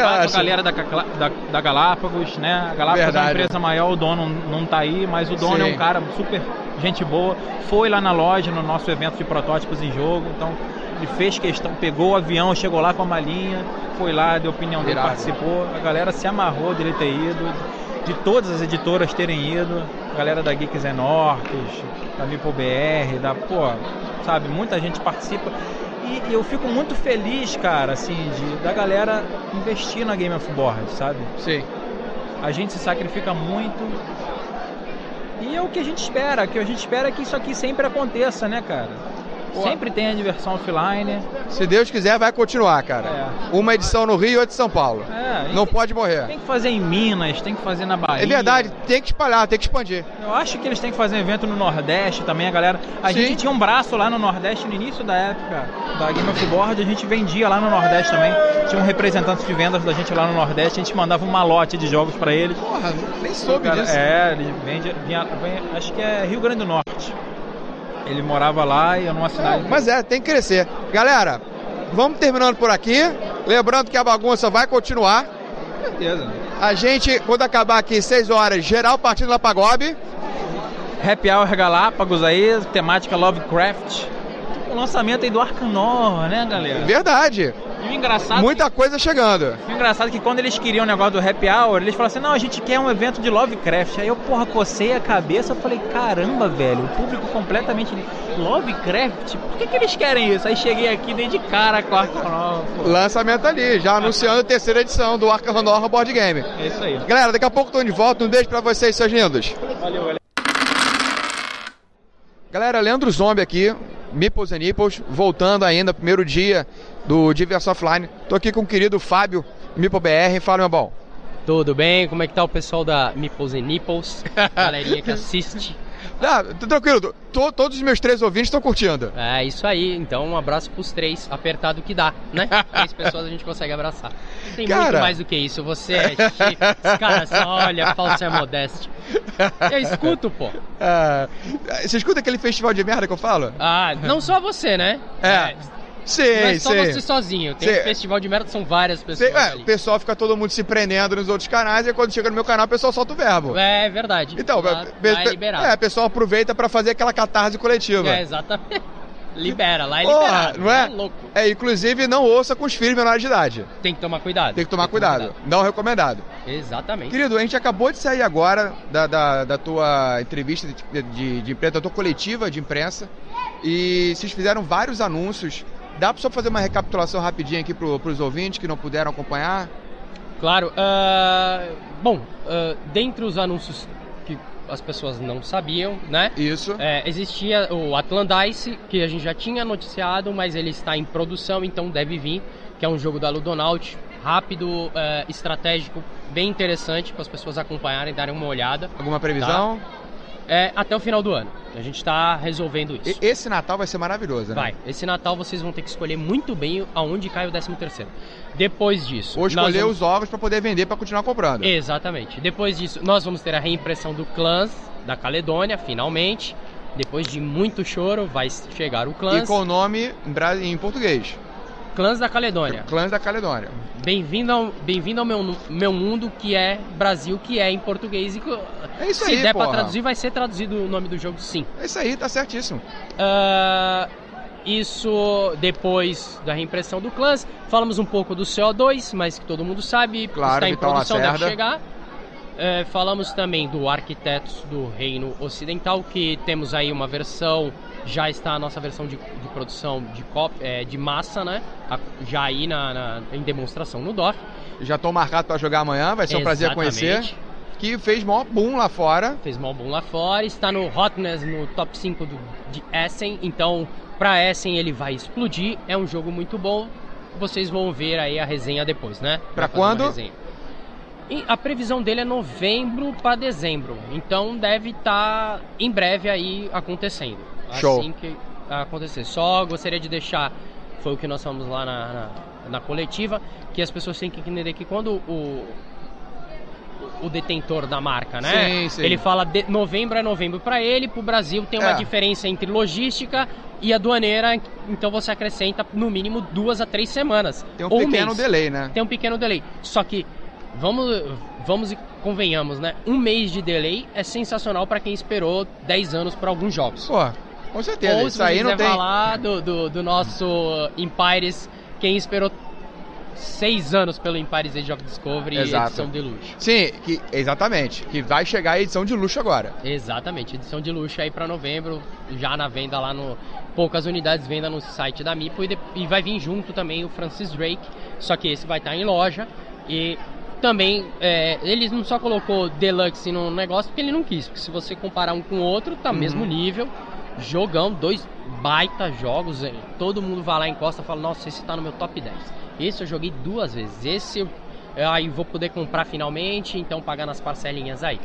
Fala com a galera da, da, da Galápagos, né? A Galápagos é Verdade. uma empresa maior, o dono não tá aí, mas o dono é Sim. um cara super gente boa. Foi lá na loja, no nosso evento de protótipos em jogo, então ele fez questão, pegou o avião, chegou lá com a malinha, foi lá, deu opinião dele, Irado. participou. A galera se amarrou dele ter ido, de todas as editoras terem ido, a galera da Geeks Enorques, da Mipo BR, da, pô, sabe, muita gente participa. E, e eu fico muito feliz, cara, assim, de, da galera investir na Game of Board, sabe? Sim. A gente se sacrifica muito. E é o que a gente espera, o que a gente espera é que isso aqui sempre aconteça, né, cara? Sempre tem a diversão offline. Se Deus quiser, vai continuar, cara. Uma edição no Rio e outra em São Paulo. É, Não tem- pode morrer. Tem que fazer em Minas, tem que fazer na Bahia. É verdade, tem que espalhar, tem que expandir. Eu acho que eles têm que fazer um evento no Nordeste também, a galera. A Sim. gente tinha um braço lá no Nordeste no início da época da Game of Board, a gente vendia lá no Nordeste também. Tinha um representante de vendas da gente lá no Nordeste, a gente mandava um malote de jogos pra eles. Porra, nem soube Cara, disso. É, ele vende, vinha, vem- acho que é Rio Grande do Norte. Ele morava lá e eu numa cidade. Mas é, tem que crescer. Galera, vamos terminando por aqui. Lembrando que a bagunça vai continuar. Com certeza. A gente, quando acabar aqui, 6 horas, geral partindo lá pra Gob. Happy Hour Galápagos aí, temática Lovecraft. O lançamento aí do Arcanor, né, galera? Verdade. E o engraçado. Muita coisa chegando. O engraçado é que quando eles queriam o negócio do Happy Hour, eles falaram assim: não, a gente quer um evento de Lovecraft. Aí eu, porra, cocei a cabeça eu falei: caramba, velho, o público completamente. Lovecraft? Por que, que eles querem isso? Aí cheguei aqui, dei de cara com o pô. Lançamento ali, já anunciando a terceira edição do Arkham Horror Board Game. É isso aí. Galera, daqui a pouco estamos de volta. Um beijo pra vocês, seus lindos. Valeu, galera. Galera, Leandro Zombie aqui, Meeples and Nipples, voltando ainda, primeiro dia do Diversão Offline. Tô aqui com o querido Fábio, Meeple BR. Fala, meu bom. Tudo bem? Como é que tá o pessoal da Meeples and Nipples? Galerinha que assiste. Ah, tranquilo, tô- todos os meus três ouvintes estão curtindo. É isso aí, então um abraço pros três, apertado que dá, né? Três pessoas a gente consegue abraçar. Tem Cara. muito mais do que isso, você é chique, os caras só olha, falsa é modéstia. Eu escuto, pô. Ah, você escuta aquele festival de merda que eu falo? Ah, não só você, né? É. Sim, Não é só sim. você sozinho, tem Sim. um festival de merda, são várias pessoas Sei- é, ali. o pessoal fica todo mundo se prendendo nos outros canais e quando chega no meu canal o pessoal solta o verbo. É verdade. Então, Lá- pe- lá é liberado. é, o pessoal aproveita pra fazer aquela catarse coletiva. É, exatamente. Libera, lá é Porra, liberado. não é? Tá louco. É, inclusive não ouça com os filhos menores de idade. Tem que tomar cuidado. Tem que tomar cuidado. Não recomendado. Exatamente. Querido, a gente acabou de sair agora da, da, da tua entrevista de, de, de imprensa, da tua coletiva de imprensa. E vocês fizeram vários anúncios. Dá pra só fazer uma recapitulação rapidinha aqui pro, pros ouvintes que não puderam acompanhar? Claro. ah, bom, ah, dentre os anúncios que as pessoas não sabiam, né? Isso. É, existia o Atlandice, que a gente já tinha noticiado, mas ele está em produção, então deve vir, que é um jogo da Ludonaut, rápido, é, estratégico, bem interessante para as pessoas acompanharem, darem uma olhada. Alguma previsão? É, até o final do ano. A gente está resolvendo isso. Esse Natal vai ser maravilhoso, né? Vai. Esse Natal vocês vão ter que escolher muito bem aonde cai o 13 terceiro. Depois disso... Ou escolher vamos- os ovos pra poder vender pra continuar comprando. Exatamente. Depois disso, nós vamos ter a reimpressão do Clans da Caledônia, finalmente. Depois de muito choro, vai chegar o Clans. E com o nome em português. Clãs da Caledônia. Clãs da Caledônia. Bem-vindo ao, bem-vindo ao meu, meu mundo, que é Brasil, que é em português. E que, É isso se aí, der pra porra. traduzir, vai ser traduzido o nome do jogo, sim. É isso aí, tá certíssimo. Ah, isso depois da reimpressão do Clans. Falamos um pouco do CO2, mas que todo mundo sabe, Claro, está em Vital produção, deve Lacerda. chegar. É, falamos também do Arquitetos do Reino Ocidental, que temos aí uma versão, já está a nossa versão de, de produção de, cop, é, de massa, né? Já aí na, na- em demonstração no DOF. Já tô marcado pra jogar amanhã, vai ser um prazer Exatamente. conhecer. Que fez maior boom lá fora. Fez mal bom lá fora, está no Hotness, no top 5 do, de Essen, então pra Essen ele vai explodir, é um jogo muito bom, vocês vão ver aí a resenha depois, né? Uma quando? E a previsão dele é novembro para dezembro, então deve estar em breve aí acontecendo. Show. Assim que acontecer. Só gostaria de deixar, foi o que nós falamos lá na, na, na coletiva, que as pessoas têm que entender que quando o, o detentor da marca, né? Sim, sim. Ele fala de novembro é novembro para ele, para o Brasil tem uma É. diferença entre logística e aduaneira, então você acrescenta no mínimo duas a três semanas. Tem um ou pequeno delay, né? Tem um pequeno delay. Só que vamos, vamos e convenhamos, né? Um mês de delay é sensacional para quem esperou 10 anos por alguns jogos. Pô, com certeza. Ou Isso aí não tem. falar do, do, do nosso Empires, quem esperou seis anos pelo Empires Age of Discovery Exato. edição de luxo. Sim, que, exatamente. Que vai chegar a edição de luxo agora. Exatamente, edição de luxo aí para novembro, já na venda lá no poucas unidades venda no site da Mipo e, de- e vai vir junto também o Francis Drake, só que esse vai estar em loja e também é, ele não só colocou Deluxe no negócio porque ele não quis, porque se você comparar um com o outro tá Uhum. mesmo nível, jogão, dois baita jogos, todo mundo vai lá encosta e fala, nossa, esse tá no meu top 10. Esse eu joguei duas vezes, esse eu aí vou poder comprar finalmente, então pagar nas parcelinhas aí.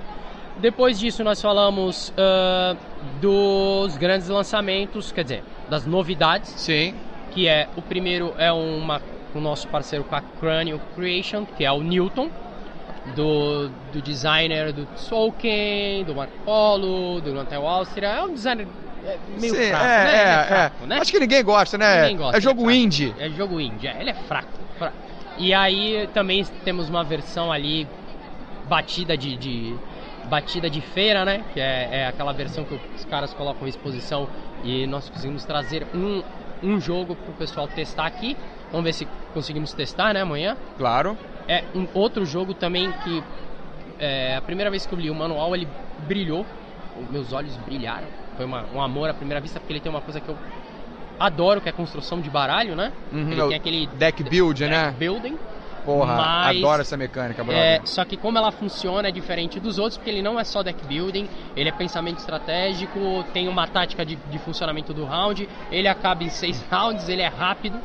Depois disso, nós falamos ah, dos grandes lançamentos, quer dizer, das novidades. Sim. Que é o primeiro é uma o nosso parceiro com a Crânio Creation, que é o Newton, do, do designer do Tolkien, do Marco Polo, do Nantel Áustria. É um designer é, meio Sim, fraco, é, né? É, fraco, é. né? Acho que ninguém gosta, né? Ninguém gosta, é jogo fraco. indie. É jogo indie, é, ele é fraco, fraco. E aí também temos uma versão ali batida de, de- batida de feira, né? Que é, é aquela versão que os caras colocam em exposição e nós conseguimos trazer um, um jogo pro pessoal testar aqui. Vamos ver se conseguimos testar, né, amanhã. Claro. É um outro jogo também que é, a primeira vez que eu li o manual ele brilhou, meus olhos brilharam. Foi uma- um amor à primeira vista porque ele tem uma coisa que eu adoro, que é a construção de baralho, né? Uhum, ele é tem aquele Deck build, né? building. Porra, mas, adoro essa mecânica, brother. é, só que como ela funciona é diferente dos outros, porque ele não é só deck building, ele é pensamento estratégico, tem uma tática de, de funcionamento do round, ele acaba em seis rounds, ele é rápido,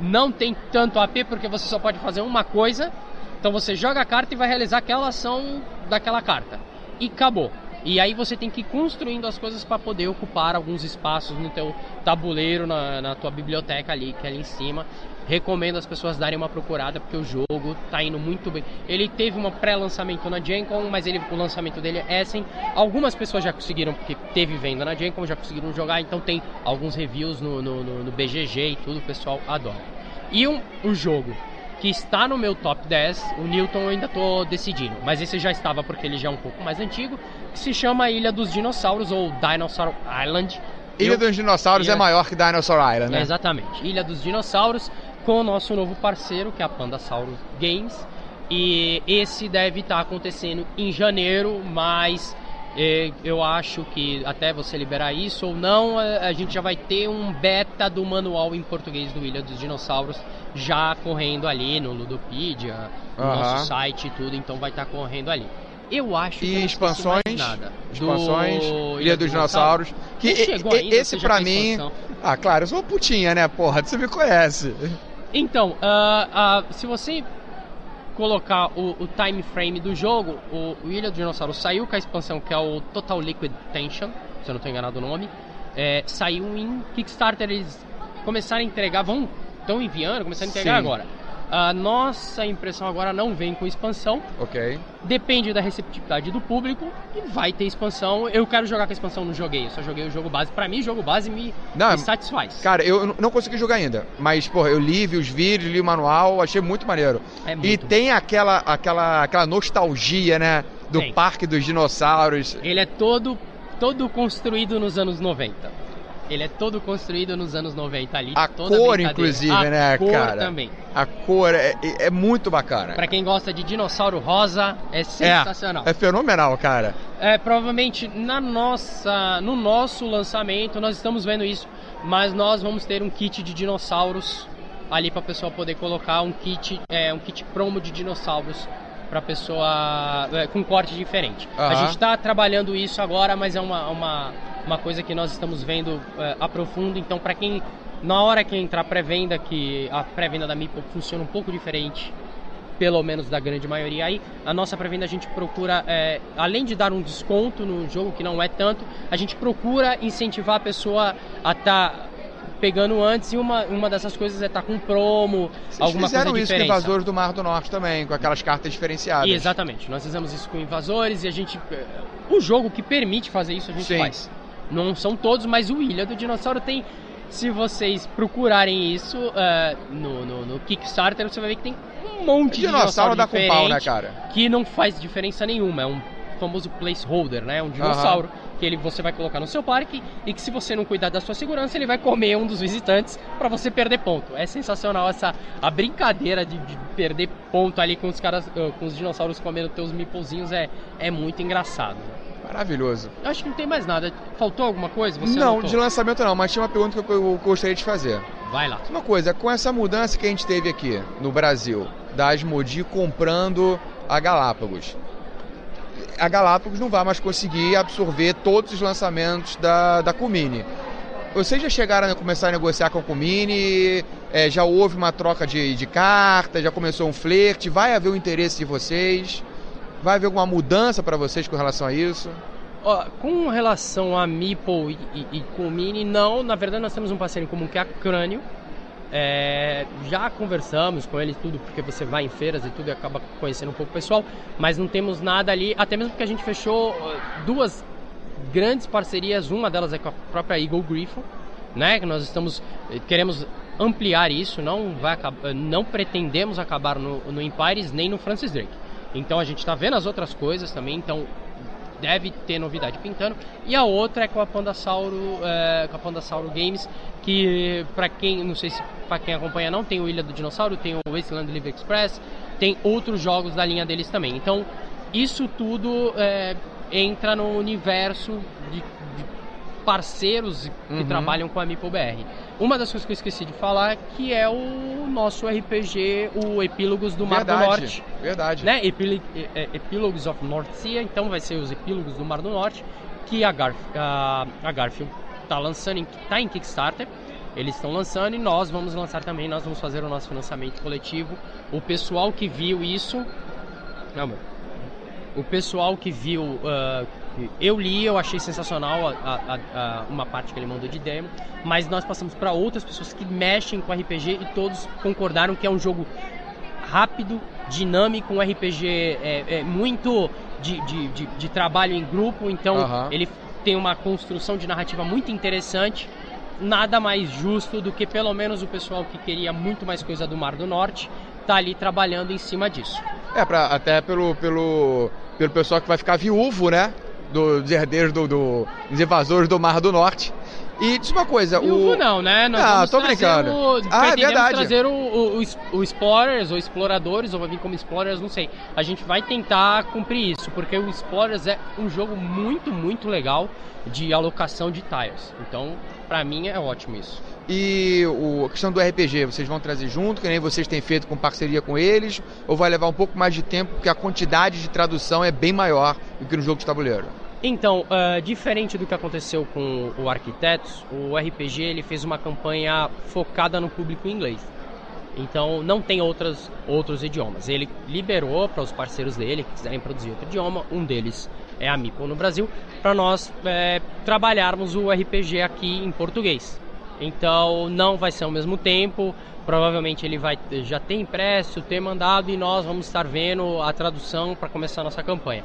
não tem tanto AP porque você só pode fazer uma coisa, então você joga a carta e vai realizar aquela ação daquela carta. E acabou. E aí você tem que ir construindo as coisas para poder ocupar alguns espaços no teu tabuleiro, na, na tua biblioteca ali, que é ali em cima. Recomendo as pessoas darem uma procurada porque o jogo tá indo muito bem. Ele teve um pré-lançamento na Gen Con, mas ele, o lançamento dele é Essen. Algumas pessoas já conseguiram, porque teve venda na Gen Con, já conseguiram jogar, então tem alguns reviews no, no, no- no BGG e tudo, o pessoal adora. E um, um jogo que está no meu top 10, o Newton eu ainda tô decidindo, mas esse já estava porque ele já é um pouco mais antigo, que se chama Ilha dos Dinossauros ou Dinosaur Island, Ilha Eu- dos Dinossauros Ilha- é maior que Dinosaur Island, né? Exatamente. Ilha dos Dinossauros com o nosso novo parceiro, que é a Pandasaurus Games. E esse deve estar acontecendo em janeiro, mas eh, eu acho que até você liberar isso ou não, a gente já vai ter um beta do manual em português do Ilha dos Dinossauros já correndo ali no Ludopedia, no nosso site e tudo, então vai estar correndo ali. Eu acho que E expansões, nada. expansões, Do Ilha dos Dinossauros, que chegou ainda, esse fez mim, ah, claro, eu sou uma putinha, né, porra, você me conhece. Então, ah, ah, se você colocar o, o time frame do jogo, o, o Ilha do Dinossauro saiu com a expansão que é o Total Liquid Tension, se eu não estou enganado o nome, é, saiu em Kickstarter, eles começaram a entregar, vão, estão enviando, começaram a entregar Sim. agora. A nossa impressão agora não vem com expansão, Ok. depende da receptividade do público e vai ter expansão. Eu quero jogar com a expansão, não joguei, eu só joguei o jogo base. Pra mim, o jogo base me, Não, me satisfaz. Cara, eu não consegui jogar ainda, mas, porra, eu li, vi os vídeos, li o manual, achei muito maneiro. É e muito tem aquela, aquela, aquela nostalgia, né, do Tem. Parque dos Dinossauros. Ele é todo, todo construído nos anos 90. Ele é todo construído nos anos 90 ali. A cor, inclusive, a né, cor cara? também. A cor é, é- é muito bacana. Pra quem gosta de dinossauro rosa, é sensacional. É, é fenomenal, cara. É, provavelmente na nossa, no nosso lançamento nós estamos vendo isso, mas nós vamos ter um kit de dinossauros ali para pessoa poder colocar um kit, é, um kit promo de dinossauros para pessoa é, com corte diferente. A Aham. gente está trabalhando isso agora, mas é uma, uma, uma coisa que nós estamos vendo é, a profundo. Então, para quem na hora que entrar pré-venda, que a pré-venda da Meeple funciona um pouco diferente pelo menos da grande maioria aí. A nossa pré-venda a gente procura, é, além de dar um desconto no jogo, que não é tanto, a gente procura incentivar a pessoa a estar pegando antes e uma, uma dessas coisas é estar com promo, Vocês alguma fizeram coisa isso com diferente. Invasores do Mar do Norte também, com aquelas cartas diferenciadas. Exatamente, nós fizemos isso com invasores e a gente. eh, O jogo que permite fazer isso a gente Sim. faz. Não são todos, mas o Ilha do Dinossauro tem. Se vocês procurarem isso eh, no, no, no Kickstarter, você vai ver que tem um monte de Dinossauro dinossauro dá com pau, né, cara? que não faz diferença nenhuma. É um famoso placeholder, né? Um dinossauro que ele, você vai colocar no seu parque e que se você não cuidar da sua segurança, ele vai comer um dos visitantes para você perder ponto. É sensacional essa a brincadeira de, de perder ponto ali com os caras, eh, com os dinossauros comendo teus meeplezinhos é, é muito engraçado. Maravilhoso. Eu acho que não tem mais nada. Faltou alguma coisa? Você não, anotou? de lançamento não, mas tinha uma pergunta que eu, gostaria de fazer. Vai lá. Uma coisa, com essa mudança que a gente teve aqui no Brasil, da Asmodi comprando a Galápagos, a Galápagos não vai mais conseguir absorver todos os lançamentos da, da Comini. Vocês já chegaram a começar a negociar com a Comini? É, já houve uma troca de, de cartas? Já começou um flerte? Vai haver o interesse de vocês? Vai haver alguma mudança para vocês com relação a isso? Ó, com relação a Meeple e, e, e com o Mini, não. Na verdade, nós temos um parceiro em comum que é a Crânio. É, já conversamos com ele tudo, porque você vai em feiras e tudo e acaba conhecendo um pouco o pessoal, mas não temos nada ali, até mesmo porque a gente fechou duas grandes parcerias, uma delas é com a própria Eagle Griffon, né? Que nós estamos eh, queremos ampliar isso, não vai acabar, não pretendemos acabar no, no Empires nem no Francis Drake. Então a gente está vendo as outras coisas também, então deve ter novidade pintando. E a outra é com a Pandasauro, é, com a Pandasauro Games, que para quem, não sei se para quem acompanha não, tem o Ilha do Dinossauro, tem o Wasteland Live Express, tem outros jogos da linha deles também. Então isso tudo é, entra no universo de parceiros que Uhum. trabalham com a Meeple BR. Uma das coisas que eu esqueci de falar que é o nosso RPG, o Epílogos do Mar do Norte Verdade. né? Epílo- é, Epilogues of North Sea, então vai ser os Epílogos do Mar do Norte, que a, Garf, a, a Garfield está lançando, em, tá em Kickstarter. Eles estão lançando e nós vamos lançar também, nós vamos fazer o nosso financiamento coletivo. O pessoal que viu isso. Não, amor. O pessoal que viu. ah, eu li, eu achei sensacional a- a- a- uma parte que ele mandou de demo, mas nós passamos para outras pessoas que mexem com RPG e todos concordaram que é um jogo rápido, dinâmico, um RPG é, é muito de, de, de, de trabalho em grupo, então ele tem uma construção de narrativa muito interessante. Nada mais justo do que pelo menos o pessoal que queria muito mais coisa do Mar do Norte tá ali trabalhando em cima disso. É, pra, até pelo, pelo, pelo pessoal que vai ficar viúvo, né? Do- Dos herdeiros do, do- dos invasores do Mar do Norte. E diz uma coisa, Viúvo o... não, né? Nós Ah, vamos tô brincando. O... Ah, é verdade. trazer o, o, o, o Explorers, ou Exploradores, ou vai vir como Explorers, não sei. A gente vai tentar cumprir isso, porque o Explorers é um jogo muito, muito legal de alocação de tiles. Então, pra mim é ótimo isso. E o, a questão do RPG, vocês vão trazer junto, que nem vocês têm feito com parceria com eles, ou vai levar um pouco mais de tempo, porque a quantidade de tradução é bem maior do que no jogo de tabuleiro? Então, ah, diferente do que aconteceu com o Arquitetos, o RPG ele fez uma campanha focada no público inglês. Então, não tem outras, outros idiomas. Ele liberou para os parceiros dele que quiserem produzir outro idioma. Um deles é a Meeple no Brasil, para nós eh, trabalharmos o RPG aqui em português. Então, não vai ser ao mesmo tempo. Provavelmente ele vai já ter impresso, ter mandado e nós vamos estar vendo a tradução para começar a nossa campanha.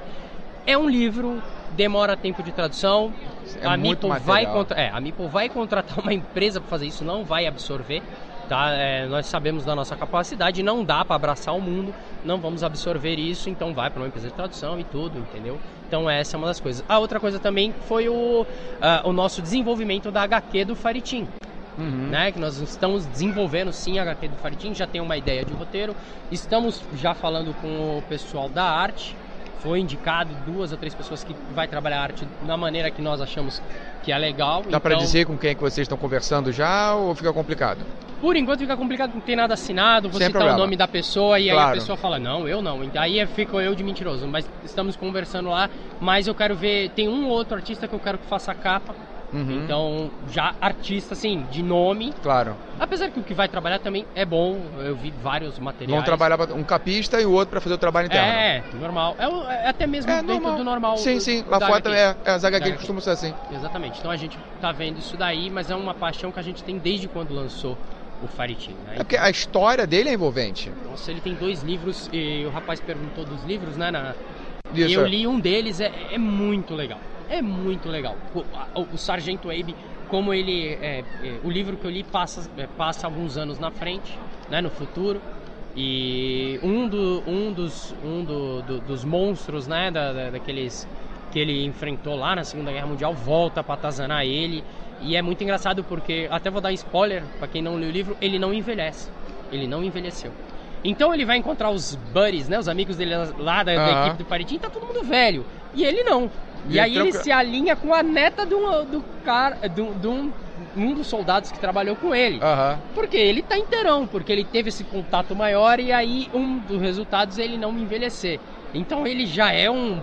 É um livro, demora tempo de tradução. É a muito Meeple vai contra- é, a Meeple vai contratar uma empresa para fazer isso, não vai absorver. Tá? É, nós sabemos da nossa capacidade, não dá para abraçar o mundo, não vamos absorver isso, então vai para uma empresa de tradução e tudo, entendeu? Então essa é uma das coisas. A outra coisa também foi o, ah, o nosso desenvolvimento da HQ do Faritim. Né, que nós estamos desenvolvendo sim a HQ do Faritim, já tem uma ideia de roteiro. Estamos já falando com o pessoal da arte. Foi indicado duas ou três pessoas que vai trabalhar a arte na maneira que nós achamos que é legal. Dá Então, dizer com quem é que vocês estão conversando já, ou fica complicado? Por enquanto fica complicado, não tem nada assinado, você problema. o nome da pessoa e aí Claro. a pessoa fala, não, eu não. Então, Aí fico eu de mentiroso, mas estamos conversando lá, mas eu quero ver, tem um ou outro artista que eu quero que faça a capa. Uhum. Então, já artista assim, de nome. Claro. Apesar que o que vai trabalhar também é bom, eu vi vários materiais. Vão trabalhar um capista e o outro pra fazer o trabalho interno. É, normal. É, é até mesmo É, normal. do normal. Sim, do- sim. Lá fora também é. é as HQ Da costumam ser assim. Exatamente. Então a gente tá vendo isso daí, mas é uma paixão que a gente tem desde quando lançou o Faritim. Né? É porque a história dele é envolvente. Nossa, ele tem dois livros e o rapaz perguntou dos livros, né? Na... E eu é. li um deles, é, é muito legal. É muito legal. O, o Sargento Abe, como ele. é, é, o livro que eu li passa, é, passa alguns anos na frente, né, no futuro. E um, do, um, dos, um do- do- dos monstros, né? Da, da- daqueles que ele enfrentou lá na Segunda Guerra Mundial volta pra atazanar ele. E é muito engraçado porque, até vou dar spoiler pra quem não leu o livro, ele não envelhece. Ele não envelheceu. Então ele vai encontrar os buddies, né? Os amigos dele lá da, da equipe do Paritim, tá todo mundo velho. E ele não. E, E aí ele ele troca- se alinha com a neta de um, do cara, de um, um, um dos soldados que trabalhou com ele. Aham. Porque ele tá inteirão, porque ele teve esse contato maior e aí um dos resultados é ele não envelhecer. Então ele já é um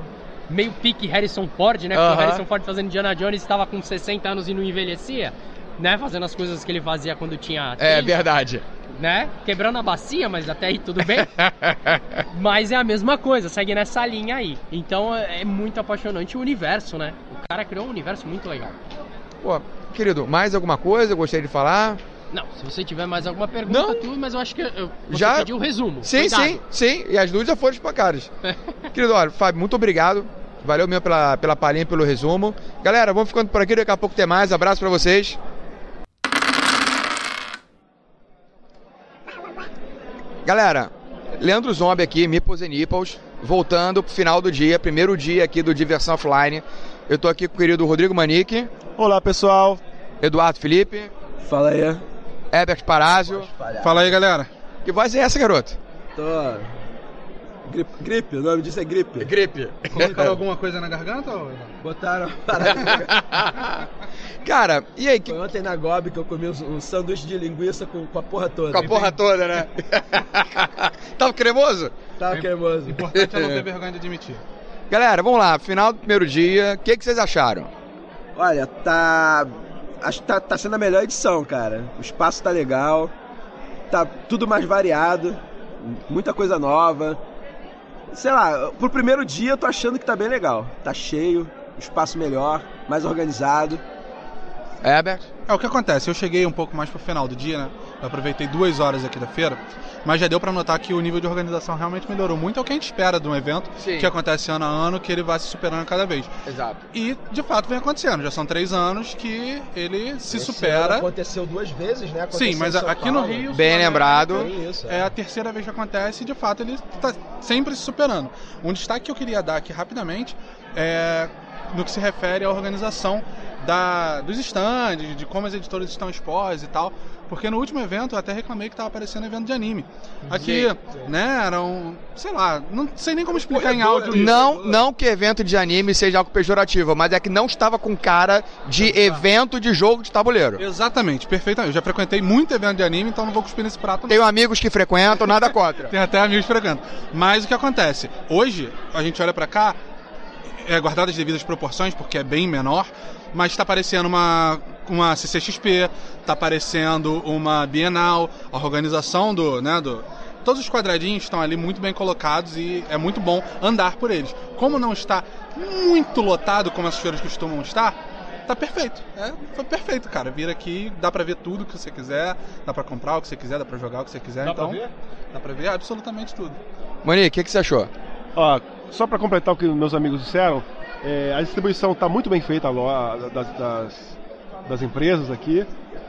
meio pique Harrison Ford, né? Porque o Harrison Ford fazendo Indiana Jones estava com 60 anos e não envelhecia, né? Fazendo as coisas que ele fazia quando tinha 30, É verdade. Né? Quebrando a bacia, mas até aí tudo bem. mas é a mesma coisa, segue nessa linha aí. Então é muito apaixonante o universo, né? O cara criou um universo muito legal. Pô, querido, mais alguma coisa eu gostaria de falar? Não, se você tiver mais alguma pergunta, Não. tudo, mas eu acho que eu, Já- pediu o resumo. Sim, Cuidado. sim, sim. E as duas já foram espancadas. Querido, olha, Fábio, muito obrigado. Valeu mesmo pela, pela palhinha, pelo resumo. Galera, vamos ficando por aqui, daqui a pouco tem mais. Abraço pra vocês. Galera, Leandro Zombie aqui, Meeples and Nipples, voltando pro final do dia, primeiro dia aqui do Diversão Offline. Eu tô aqui com o querido Rodrigo Manique, Olá, pessoal. Eduardo Felipe, Fala aí. Herbert Parazio. Fala aí, galera. Que voz é essa, garoto? Tô. Gripe, gripe, o nome disso é gripe. Gripe. Colocaram alguma coisa na garganta? Ou... Botaram parada. Cara, e aí? Que... Foi ontem na Gob que eu comi um, sanduíche de linguiça com, com a porra toda. Com a porra toda, né? Tava cremoso? Tava cremoso. Importante é não ter vergonha de admitir. Galera, vamos lá, final do primeiro dia, o que, que vocês acharam? Olha, tá. Acho que tá, tá sendo a melhor edição, cara. O espaço tá legal. Tá tudo mais variado. Muita coisa nova. Sei lá, pro primeiro dia eu tô achando que tá bem legal. Tá cheio, o espaço melhor, mais organizado. Herbert? É, o que acontece? Eu cheguei um pouco mais pro final do dia, né? Eu aproveitei duas horas aqui da feira, mas já deu pra notar que o nível de organização realmente melhorou muito. É o que a gente espera de um evento Sim. que acontece ano a ano, que ele vai se superando cada vez. Exato. E, de fato, vem acontecendo. Já são três anos que ele se Esse supera. Aconteceu duas vezes, né? Aconteceu Sim, mas aqui no Paulo. Rio... Bem lembrado. Tem isso, É a terceira vez que acontece e de fato ele está sempre se superando. Um destaque que eu queria dar aqui rapidamente é no que se refere à organização da, dos stands, de como as editoras estão expostas e tal. Porque no último evento eu até reclamei que tava aparecendo evento de anime. Aqui, Sim. né, eram. sei lá, não sei nem como explicar em áudio. Não, não que evento de anime seja algo pejorativo, mas é que não estava com cara de evento de jogo de tabuleiro. Exatamente, perfeitamente. Eu já frequentei muito evento de anime, então não vou cuspir nesse prato. não. Tenho amigos que frequentam, nada contra. Tem até amigos frequentam. Mas o que acontece? Hoje, a gente olha pra cá, é guardado as devidas proporções, porque é bem menor, mas está aparecendo uma, uma CCXP, está aparecendo uma Bienal, a organização do, né, do... Todos os quadradinhos estão ali muito bem colocados e é muito bom andar por eles. Como não está muito lotado como as feiras costumam estar, tá perfeito. É, foi perfeito, cara. Vir aqui, dá pra ver tudo que você quiser, dá pra comprar o que você quiser, dá pra jogar o que você quiser. Dá pra então, ver? Dá pra ver absolutamente tudo. Monique, o que, que você achou? Ó, só para completar o que meus amigos disseram, é, a distribuição está muito bem feita lo- das, das, das empresas aqui.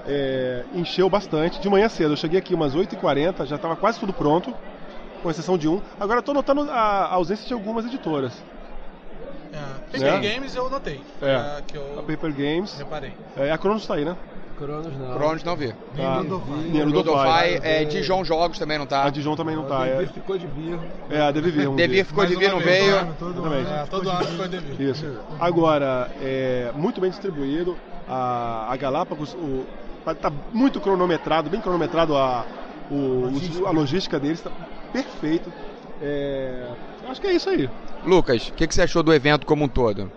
É, encheu bastante. De manhã cedo, eu cheguei aqui umas 8h40, já estava quase tudo pronto, com exceção de um. Agora estou notando a, a ausência de algumas editoras. É, Né? Paper Games eu notei. É. que eu A Paper Games. reparei. É, a Cronos está aí, né? Cronos não. Cronos não vi. Tá. Ludofy. é, Dijon Jogos também não tá. A Dijon também não tá. É, ficou de vir. é a Devir. vamos Devir ficou de vir, não vez, veio. Exatamente. É, todo ano foi devido. Isso. Agora, é muito bem distribuído. A, a Galápagos o, tá, tá muito cronometrado, bem cronometrado a, o, os- a logística deles, tá perfeito. É, acho que é isso aí. Lucas, o que, que você achou do evento como um todo?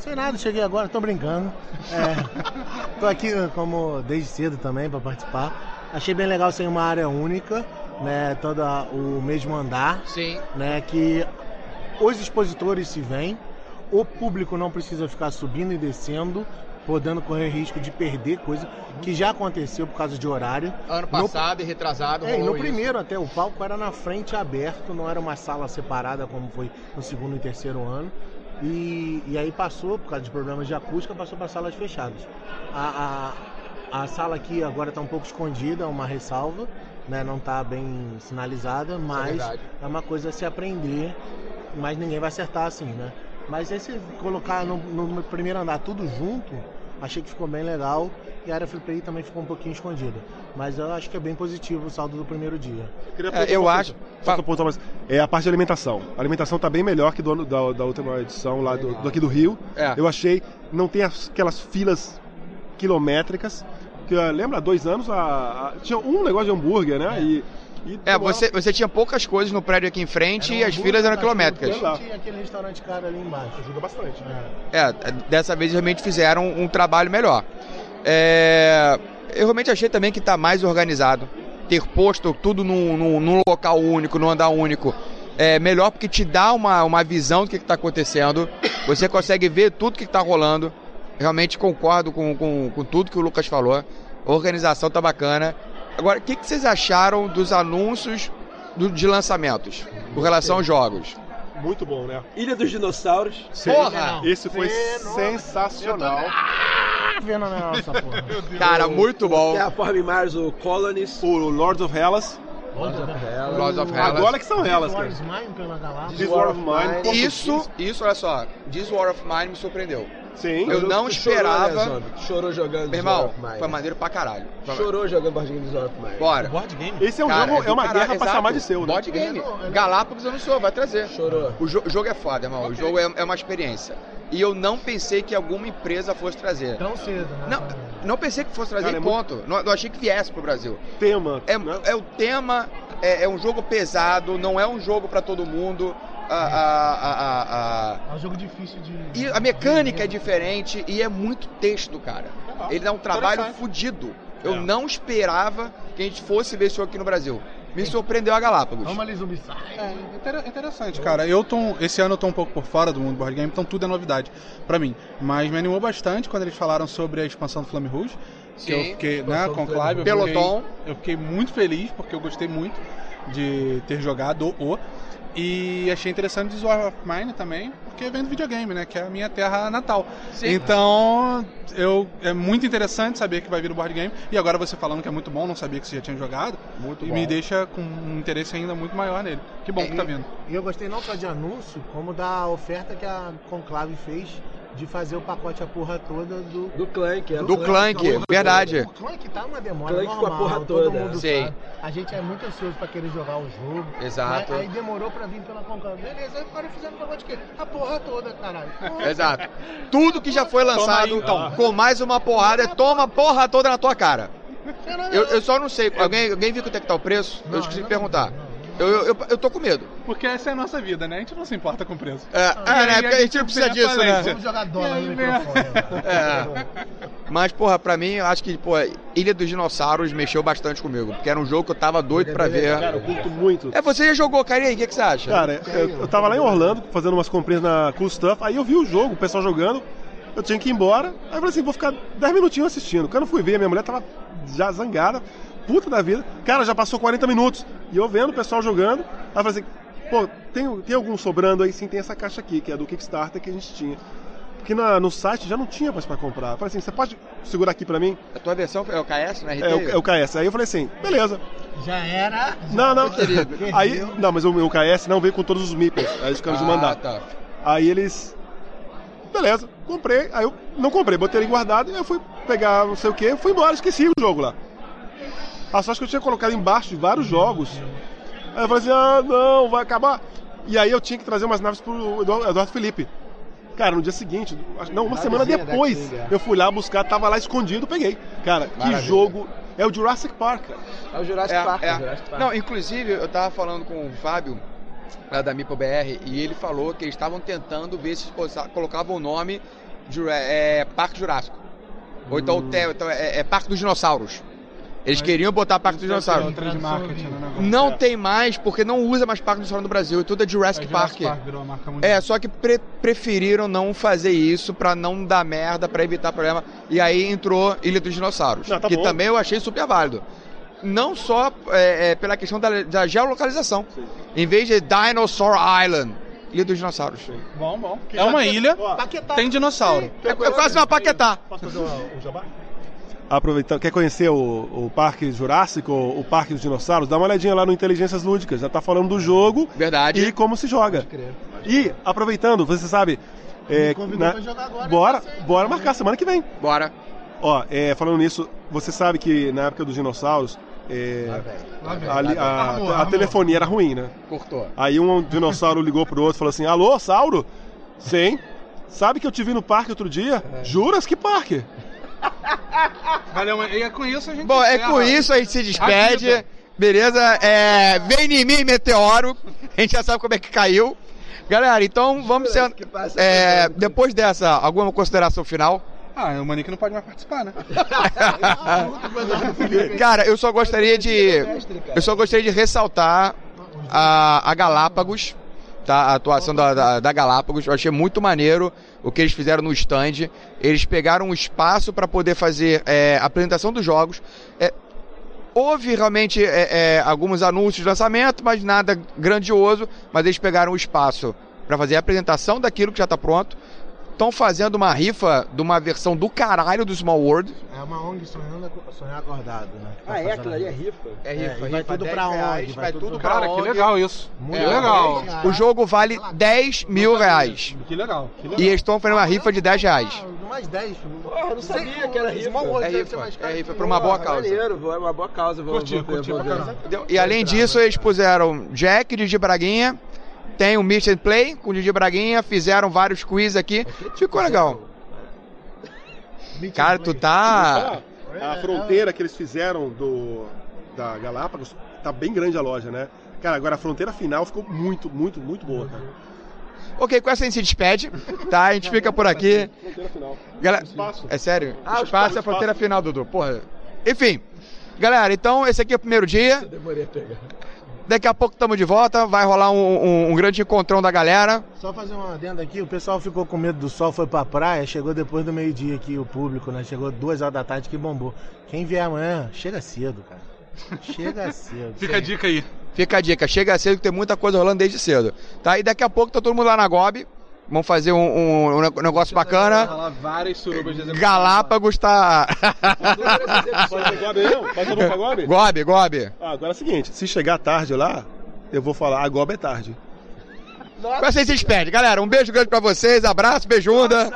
Sei nada, cheguei agora, tô brincando. É, tô aqui como desde cedo também para participar. Achei bem legal ser uma área única, né? Todo o mesmo andar, Sim. né? Que os expositores se veem, o público não precisa ficar subindo e descendo, podendo correr risco de perder coisa que já aconteceu por causa de horário. Ano No- passado e retrasado. é, e no isso. primeiro até o palco era na frente aberto, não era uma sala separada como foi no segundo e terceiro ano. E, e aí passou, por causa de problemas de acústica, passou para salas fechadas. A, a, a sala aqui agora está um pouco escondida, é uma ressalva, né? não está bem sinalizada, mas verdade. é uma coisa a se aprender, mas ninguém vai acertar assim, né? Mas esse colocar no, no primeiro andar tudo junto, achei que ficou bem legal. E a área Free Play também ficou um pouquinho escondida. Mas eu acho que é bem positivo o saldo do primeiro dia. queria É, perguntar eu uma acho- coisa. Só. É a parte de alimentação. A alimentação tá bem melhor que do, ano- da, da última edição lá do, do aqui do Rio. É. Eu achei, não tem as- aquelas filas quilométricas. Que, ah, lembra, há dois anos a- a- tinha um negócio de hambúrguer, né? E, e É, você, você tinha poucas coisas no prédio aqui em frente e as filas eram quilométricas. Tinha aquele restaurante caro ali embaixo. Ajuda bastante. É, dessa vez realmente fizeram um trabalho melhor. É, eu realmente achei também que está mais organizado. Ter posto tudo num, num- num local único, num andar único, é melhor porque te dá uma, uma visão do que está acontecendo. Você consegue ver tudo que está rolando. Realmente concordo com, com, com tudo que o Lucas falou. A organização tá bacana. Agora, o que, que vocês acharam dos anúncios do- de lançamentos com relação aos jogos? Muito bom, né? Ilha dos Dinossauros. Porra! Esse foi sensacional. Fenomenal essa porra. Cara, muito bom. Terraform Mars, o Colonies. O Lords of Hellas. Lords of Hellas. Agora que são elas, cara. Wars Mine pela galáxia. This War of Mine. Isso, isso, olha só. This War of Mine me surpreendeu. Sim. Eu não Tu chorou, né, esperava. Chorou jogando Meu irmão, of Mine. foi maneiro pra caralho. Foi- Chorou jogando Board Game Mine. Bora. Board game? Esse é um Cara, jogo, é do uma caralho, guerra pra exato. chamar de seu, né? Board game. Galápagos anunciou, vai trazer. Chorou. O, jo- o jogo é foda, irmão. O jogo é, é uma experiência. E eu não pensei que alguma empresa fosse trazer. Tão cedo, né? Não, não pensei que fosse trazer Cara, em é ponto. Não, não achei que viesse pro Brasil. Tema. É, né? é o tema, é, é um jogo pesado, não é um jogo pra todo mundo. A, a, a, É um jogo difícil de. E a mecânica é diferente e é muito texto, cara. Ele dá um trabalho fudido. Eu É. não esperava que a gente fosse ver esse jogo aqui no Brasil. Me surpreendeu a Galápagos. Vamos ali, zumbi. É inter- interessante, cara. Eu tô, esse ano eu tô um pouco por fora do mundo do board game, então tudo é novidade pra mim. Mas me animou bastante quando eles falaram sobre a expansão do Flame Rouge. Que eu Sim. fiquei, né, com Clive. Eu Peloton. Fiquei, eu fiquei muito feliz porque eu gostei muito de ter jogado o. E achei interessante de War of Mine também, porque vem do videogame, né? Que é a minha terra natal. Então, eu, é muito interessante saber que vai vir o board game. E agora você falando que é muito bom, não sabia que você já tinha jogado. Muito e bom. me deixa com um interesse ainda muito maior nele. Que bom que tá vindo. E eu gostei não só de anúncio, como da oferta que a Conclave fez de fazer o pacote a porra toda do. Do Clank, é. Do Clank, verdade. O Clank tá uma demora Clank com a normal, porra todo toda. mundo Sei. sabe. A gente é muito ansioso pra querer jogar o jogo. Exato. Aí, aí demorou pra vir pela Concam. Beleza, aí o cara fizeram o pacote que A porra toda, caralho. Exato. Tudo que já foi lançado aí, então. com mais uma porrada, é toma a porra toda na tua cara. Eu, eu só não sei. Alguém, alguém viu quanto é que tá o preço? eu esqueci de perguntar. Eu, eu, eu, eu tô com medo. Porque essa é a nossa vida, né? A gente não se importa com o preço. É, é, né? Porque a gente não precisa disso, né? Vamos jogar dólar no É, microfone. É. Mas, porra, pra mim, eu acho que, pô, Ilha dos Dinossauros mexeu bastante comigo. Porque era um jogo que eu tava doido pra ver. Cara, eu curto muito. É, você já jogou, cara, e aí, o que, que você acha? Cara, eu, eu tava lá em Orlando fazendo umas comprinhas na Cool Stuff, aí eu vi o jogo, o pessoal jogando, eu tinha que ir embora, aí eu falei assim, vou ficar 10 minutinhos assistindo. Quando eu fui ver, minha mulher tava já zangada, puta da vida. Cara, já passou 40 minutos. E eu vendo o pessoal jogando, aí eu falei assim, pô, tem, tem algum sobrando aí? Sim, tem essa caixa aqui, que é do Kickstarter que a gente tinha. Porque na- no site já não tinha mais pra comprar. Eu falei assim, você pode segurar aqui pra mim? A tua versão é o KS, né? É, o, é o KS. Aí eu falei assim, beleza. Já era. Não, não. querido. Aí, não, mas o meu KS não veio com todos os meeples. Aí de mandar. Ah, tá. Aí eles. Beleza, comprei. Aí eu não comprei, botei ele guardado. E eu fui pegar não sei o que, fui embora, esqueci o jogo lá. A sorte que eu tinha colocado embaixo de vários jogos. Aí eu falei assim: ah, não, vai acabar. E aí eu tinha que trazer umas naves pro Eduardo Eduardo Felipe. Cara, no dia seguinte, não, uma semana depois, King, é. eu fui lá buscar, tava lá escondido, peguei. Cara, que Maravilha. jogo. É o Jurassic Park, cara. É o Jurassic É, Park. é. o Jurassic Park. Não, inclusive, eu tava falando com o Fábio, lá da Mipo BR, e ele falou que eles estavam tentando ver se colocavam o nome Jura- é, Parque Jurássico. Ou então, te- então é, é Parque dos Dinossauros. Eles queriam botar Parque dos Dinossauros. De marketing no negócio. Não tem mais, porque não usa mais Parque dos Dinossauros no Brasil, tudo é Jurassic, É, Jurassic Park. Park marca mundial. É, só que pre- preferiram não fazer isso pra não dar merda, pra evitar problema. E aí entrou Ilha dos Dinossauros, Não, tá que bom. também eu achei super válido. Não só é, é, pela questão da, da geolocalização. Em vez de Dinosaur Island, Ilha dos Dinossauros. Bom, bom. É uma ilha, Paquetá. tem dinossauro. É, é quase uma paquetá. Posso fazer um jabá? Aproveitando, quer conhecer o, o Parque Jurássico, o, Parque dos Dinossauros? Dá uma olhadinha lá no Inteligências Lúdicas. Já tá falando do jogo Verdade. e como se joga. E, aproveitando, você sabe. É, convidou na- pra jogar agora, bora, bora marcar semana que vem. Bora. Ó, é, falando nisso, você sabe que na época dos dinossauros. é, a, li- a- Amor, a amor. telefonia era ruim, né? Cortou. Aí um dinossauro ligou pro outro e falou assim: Alô, Sauro? Sim. Sabe que eu te vi no parque outro dia? Juras que parque? Valeu, e é com isso a gente Bom, é encerra. com isso a gente se despede. Beleza? É, vem em mim, meteoro. A gente já sabe como é que caiu. Galera, então vamos ser. é, depois dessa, alguma consideração final? Ah, o Manique não pode mais participar, né? Cara, eu só gostaria de. Eu só gostaria de ressaltar a, a Galápagos, tá? A atuação da, da, da Galápagos. Eu achei muito maneiro o que eles fizeram no stand. Eles pegaram um espaço para poder fazer é, apresentação dos jogos. É, houve realmente é, é, alguns anúncios de lançamento, mas nada grandioso. Mas eles pegaram o espaço para fazer a apresentação daquilo que já está pronto. Estão fazendo uma rifa de uma versão do caralho do Small World. É uma ONG sonhando, sonhar acordado, né? Tá Ah, é? Aquilo ali é rifa? É É, rifa, e vai rifa, tudo 10 pra reais, ONG, vai vai tudo tudo pra Cara, que ONG. legal isso. Muito que legal. O jogo vale 10 mil reais. Que legal. Que legal. E eles estão fazendo uma rifa de 10 reais. Ah, mais 10. Porra, eu não sabia que era rifa. Small World É deve rifa, ser mais caro é rifa, que pra uma boa causa. Maneiro, vou- é uma boa causa. Vou, Curti, vou, curti vou pra ver. caramba. E além disso, eles puseram Jack de Braguinha, tem o Meet and Play com o Didi Braguinha, fizeram vários quiz aqui. Ficou legal. Cara, tu tá. A fronteira que eles fizeram do da Galápagos tá bem grande a loja, né? Cara, agora a fronteira final ficou muito, muito, muito boa, cara. Ok, com essa a gente se despede, tá? A gente fica por aqui. Fronteira final. Galera, Espaço. é sério? Ah, o espaço é a fronteira final, Dudu. Porra. Enfim. Galera, então esse aqui é o primeiro dia. Demorei a pegar. Daqui a pouco estamos de volta. Vai rolar um, um- um grande encontrão da galera. Só fazer uma adenda aqui, o pessoal ficou com medo do sol, foi pra praia, chegou depois do meio-dia aqui, o público, né? Chegou duas horas da tarde que bombou. Quem vier amanhã, chega cedo, cara. Chega cedo. Fica a dica aí. Fica a dica, chega cedo que tem muita coisa rolando desde cedo. Tá? E daqui a pouco tá todo mundo lá na Gob. Vamos fazer um, um- um negócio bacana. Rolar várias surubas de. Galápagos tá. Pode ser Gobe aí, não? Pode ser Gobe? Gob, Gob. Ah, agora é o seguinte, se chegar tarde lá, eu vou falar, a Gobe é tarde. Com essa a gente se despede. Galera, um beijo grande pra vocês, abraço, beijunda.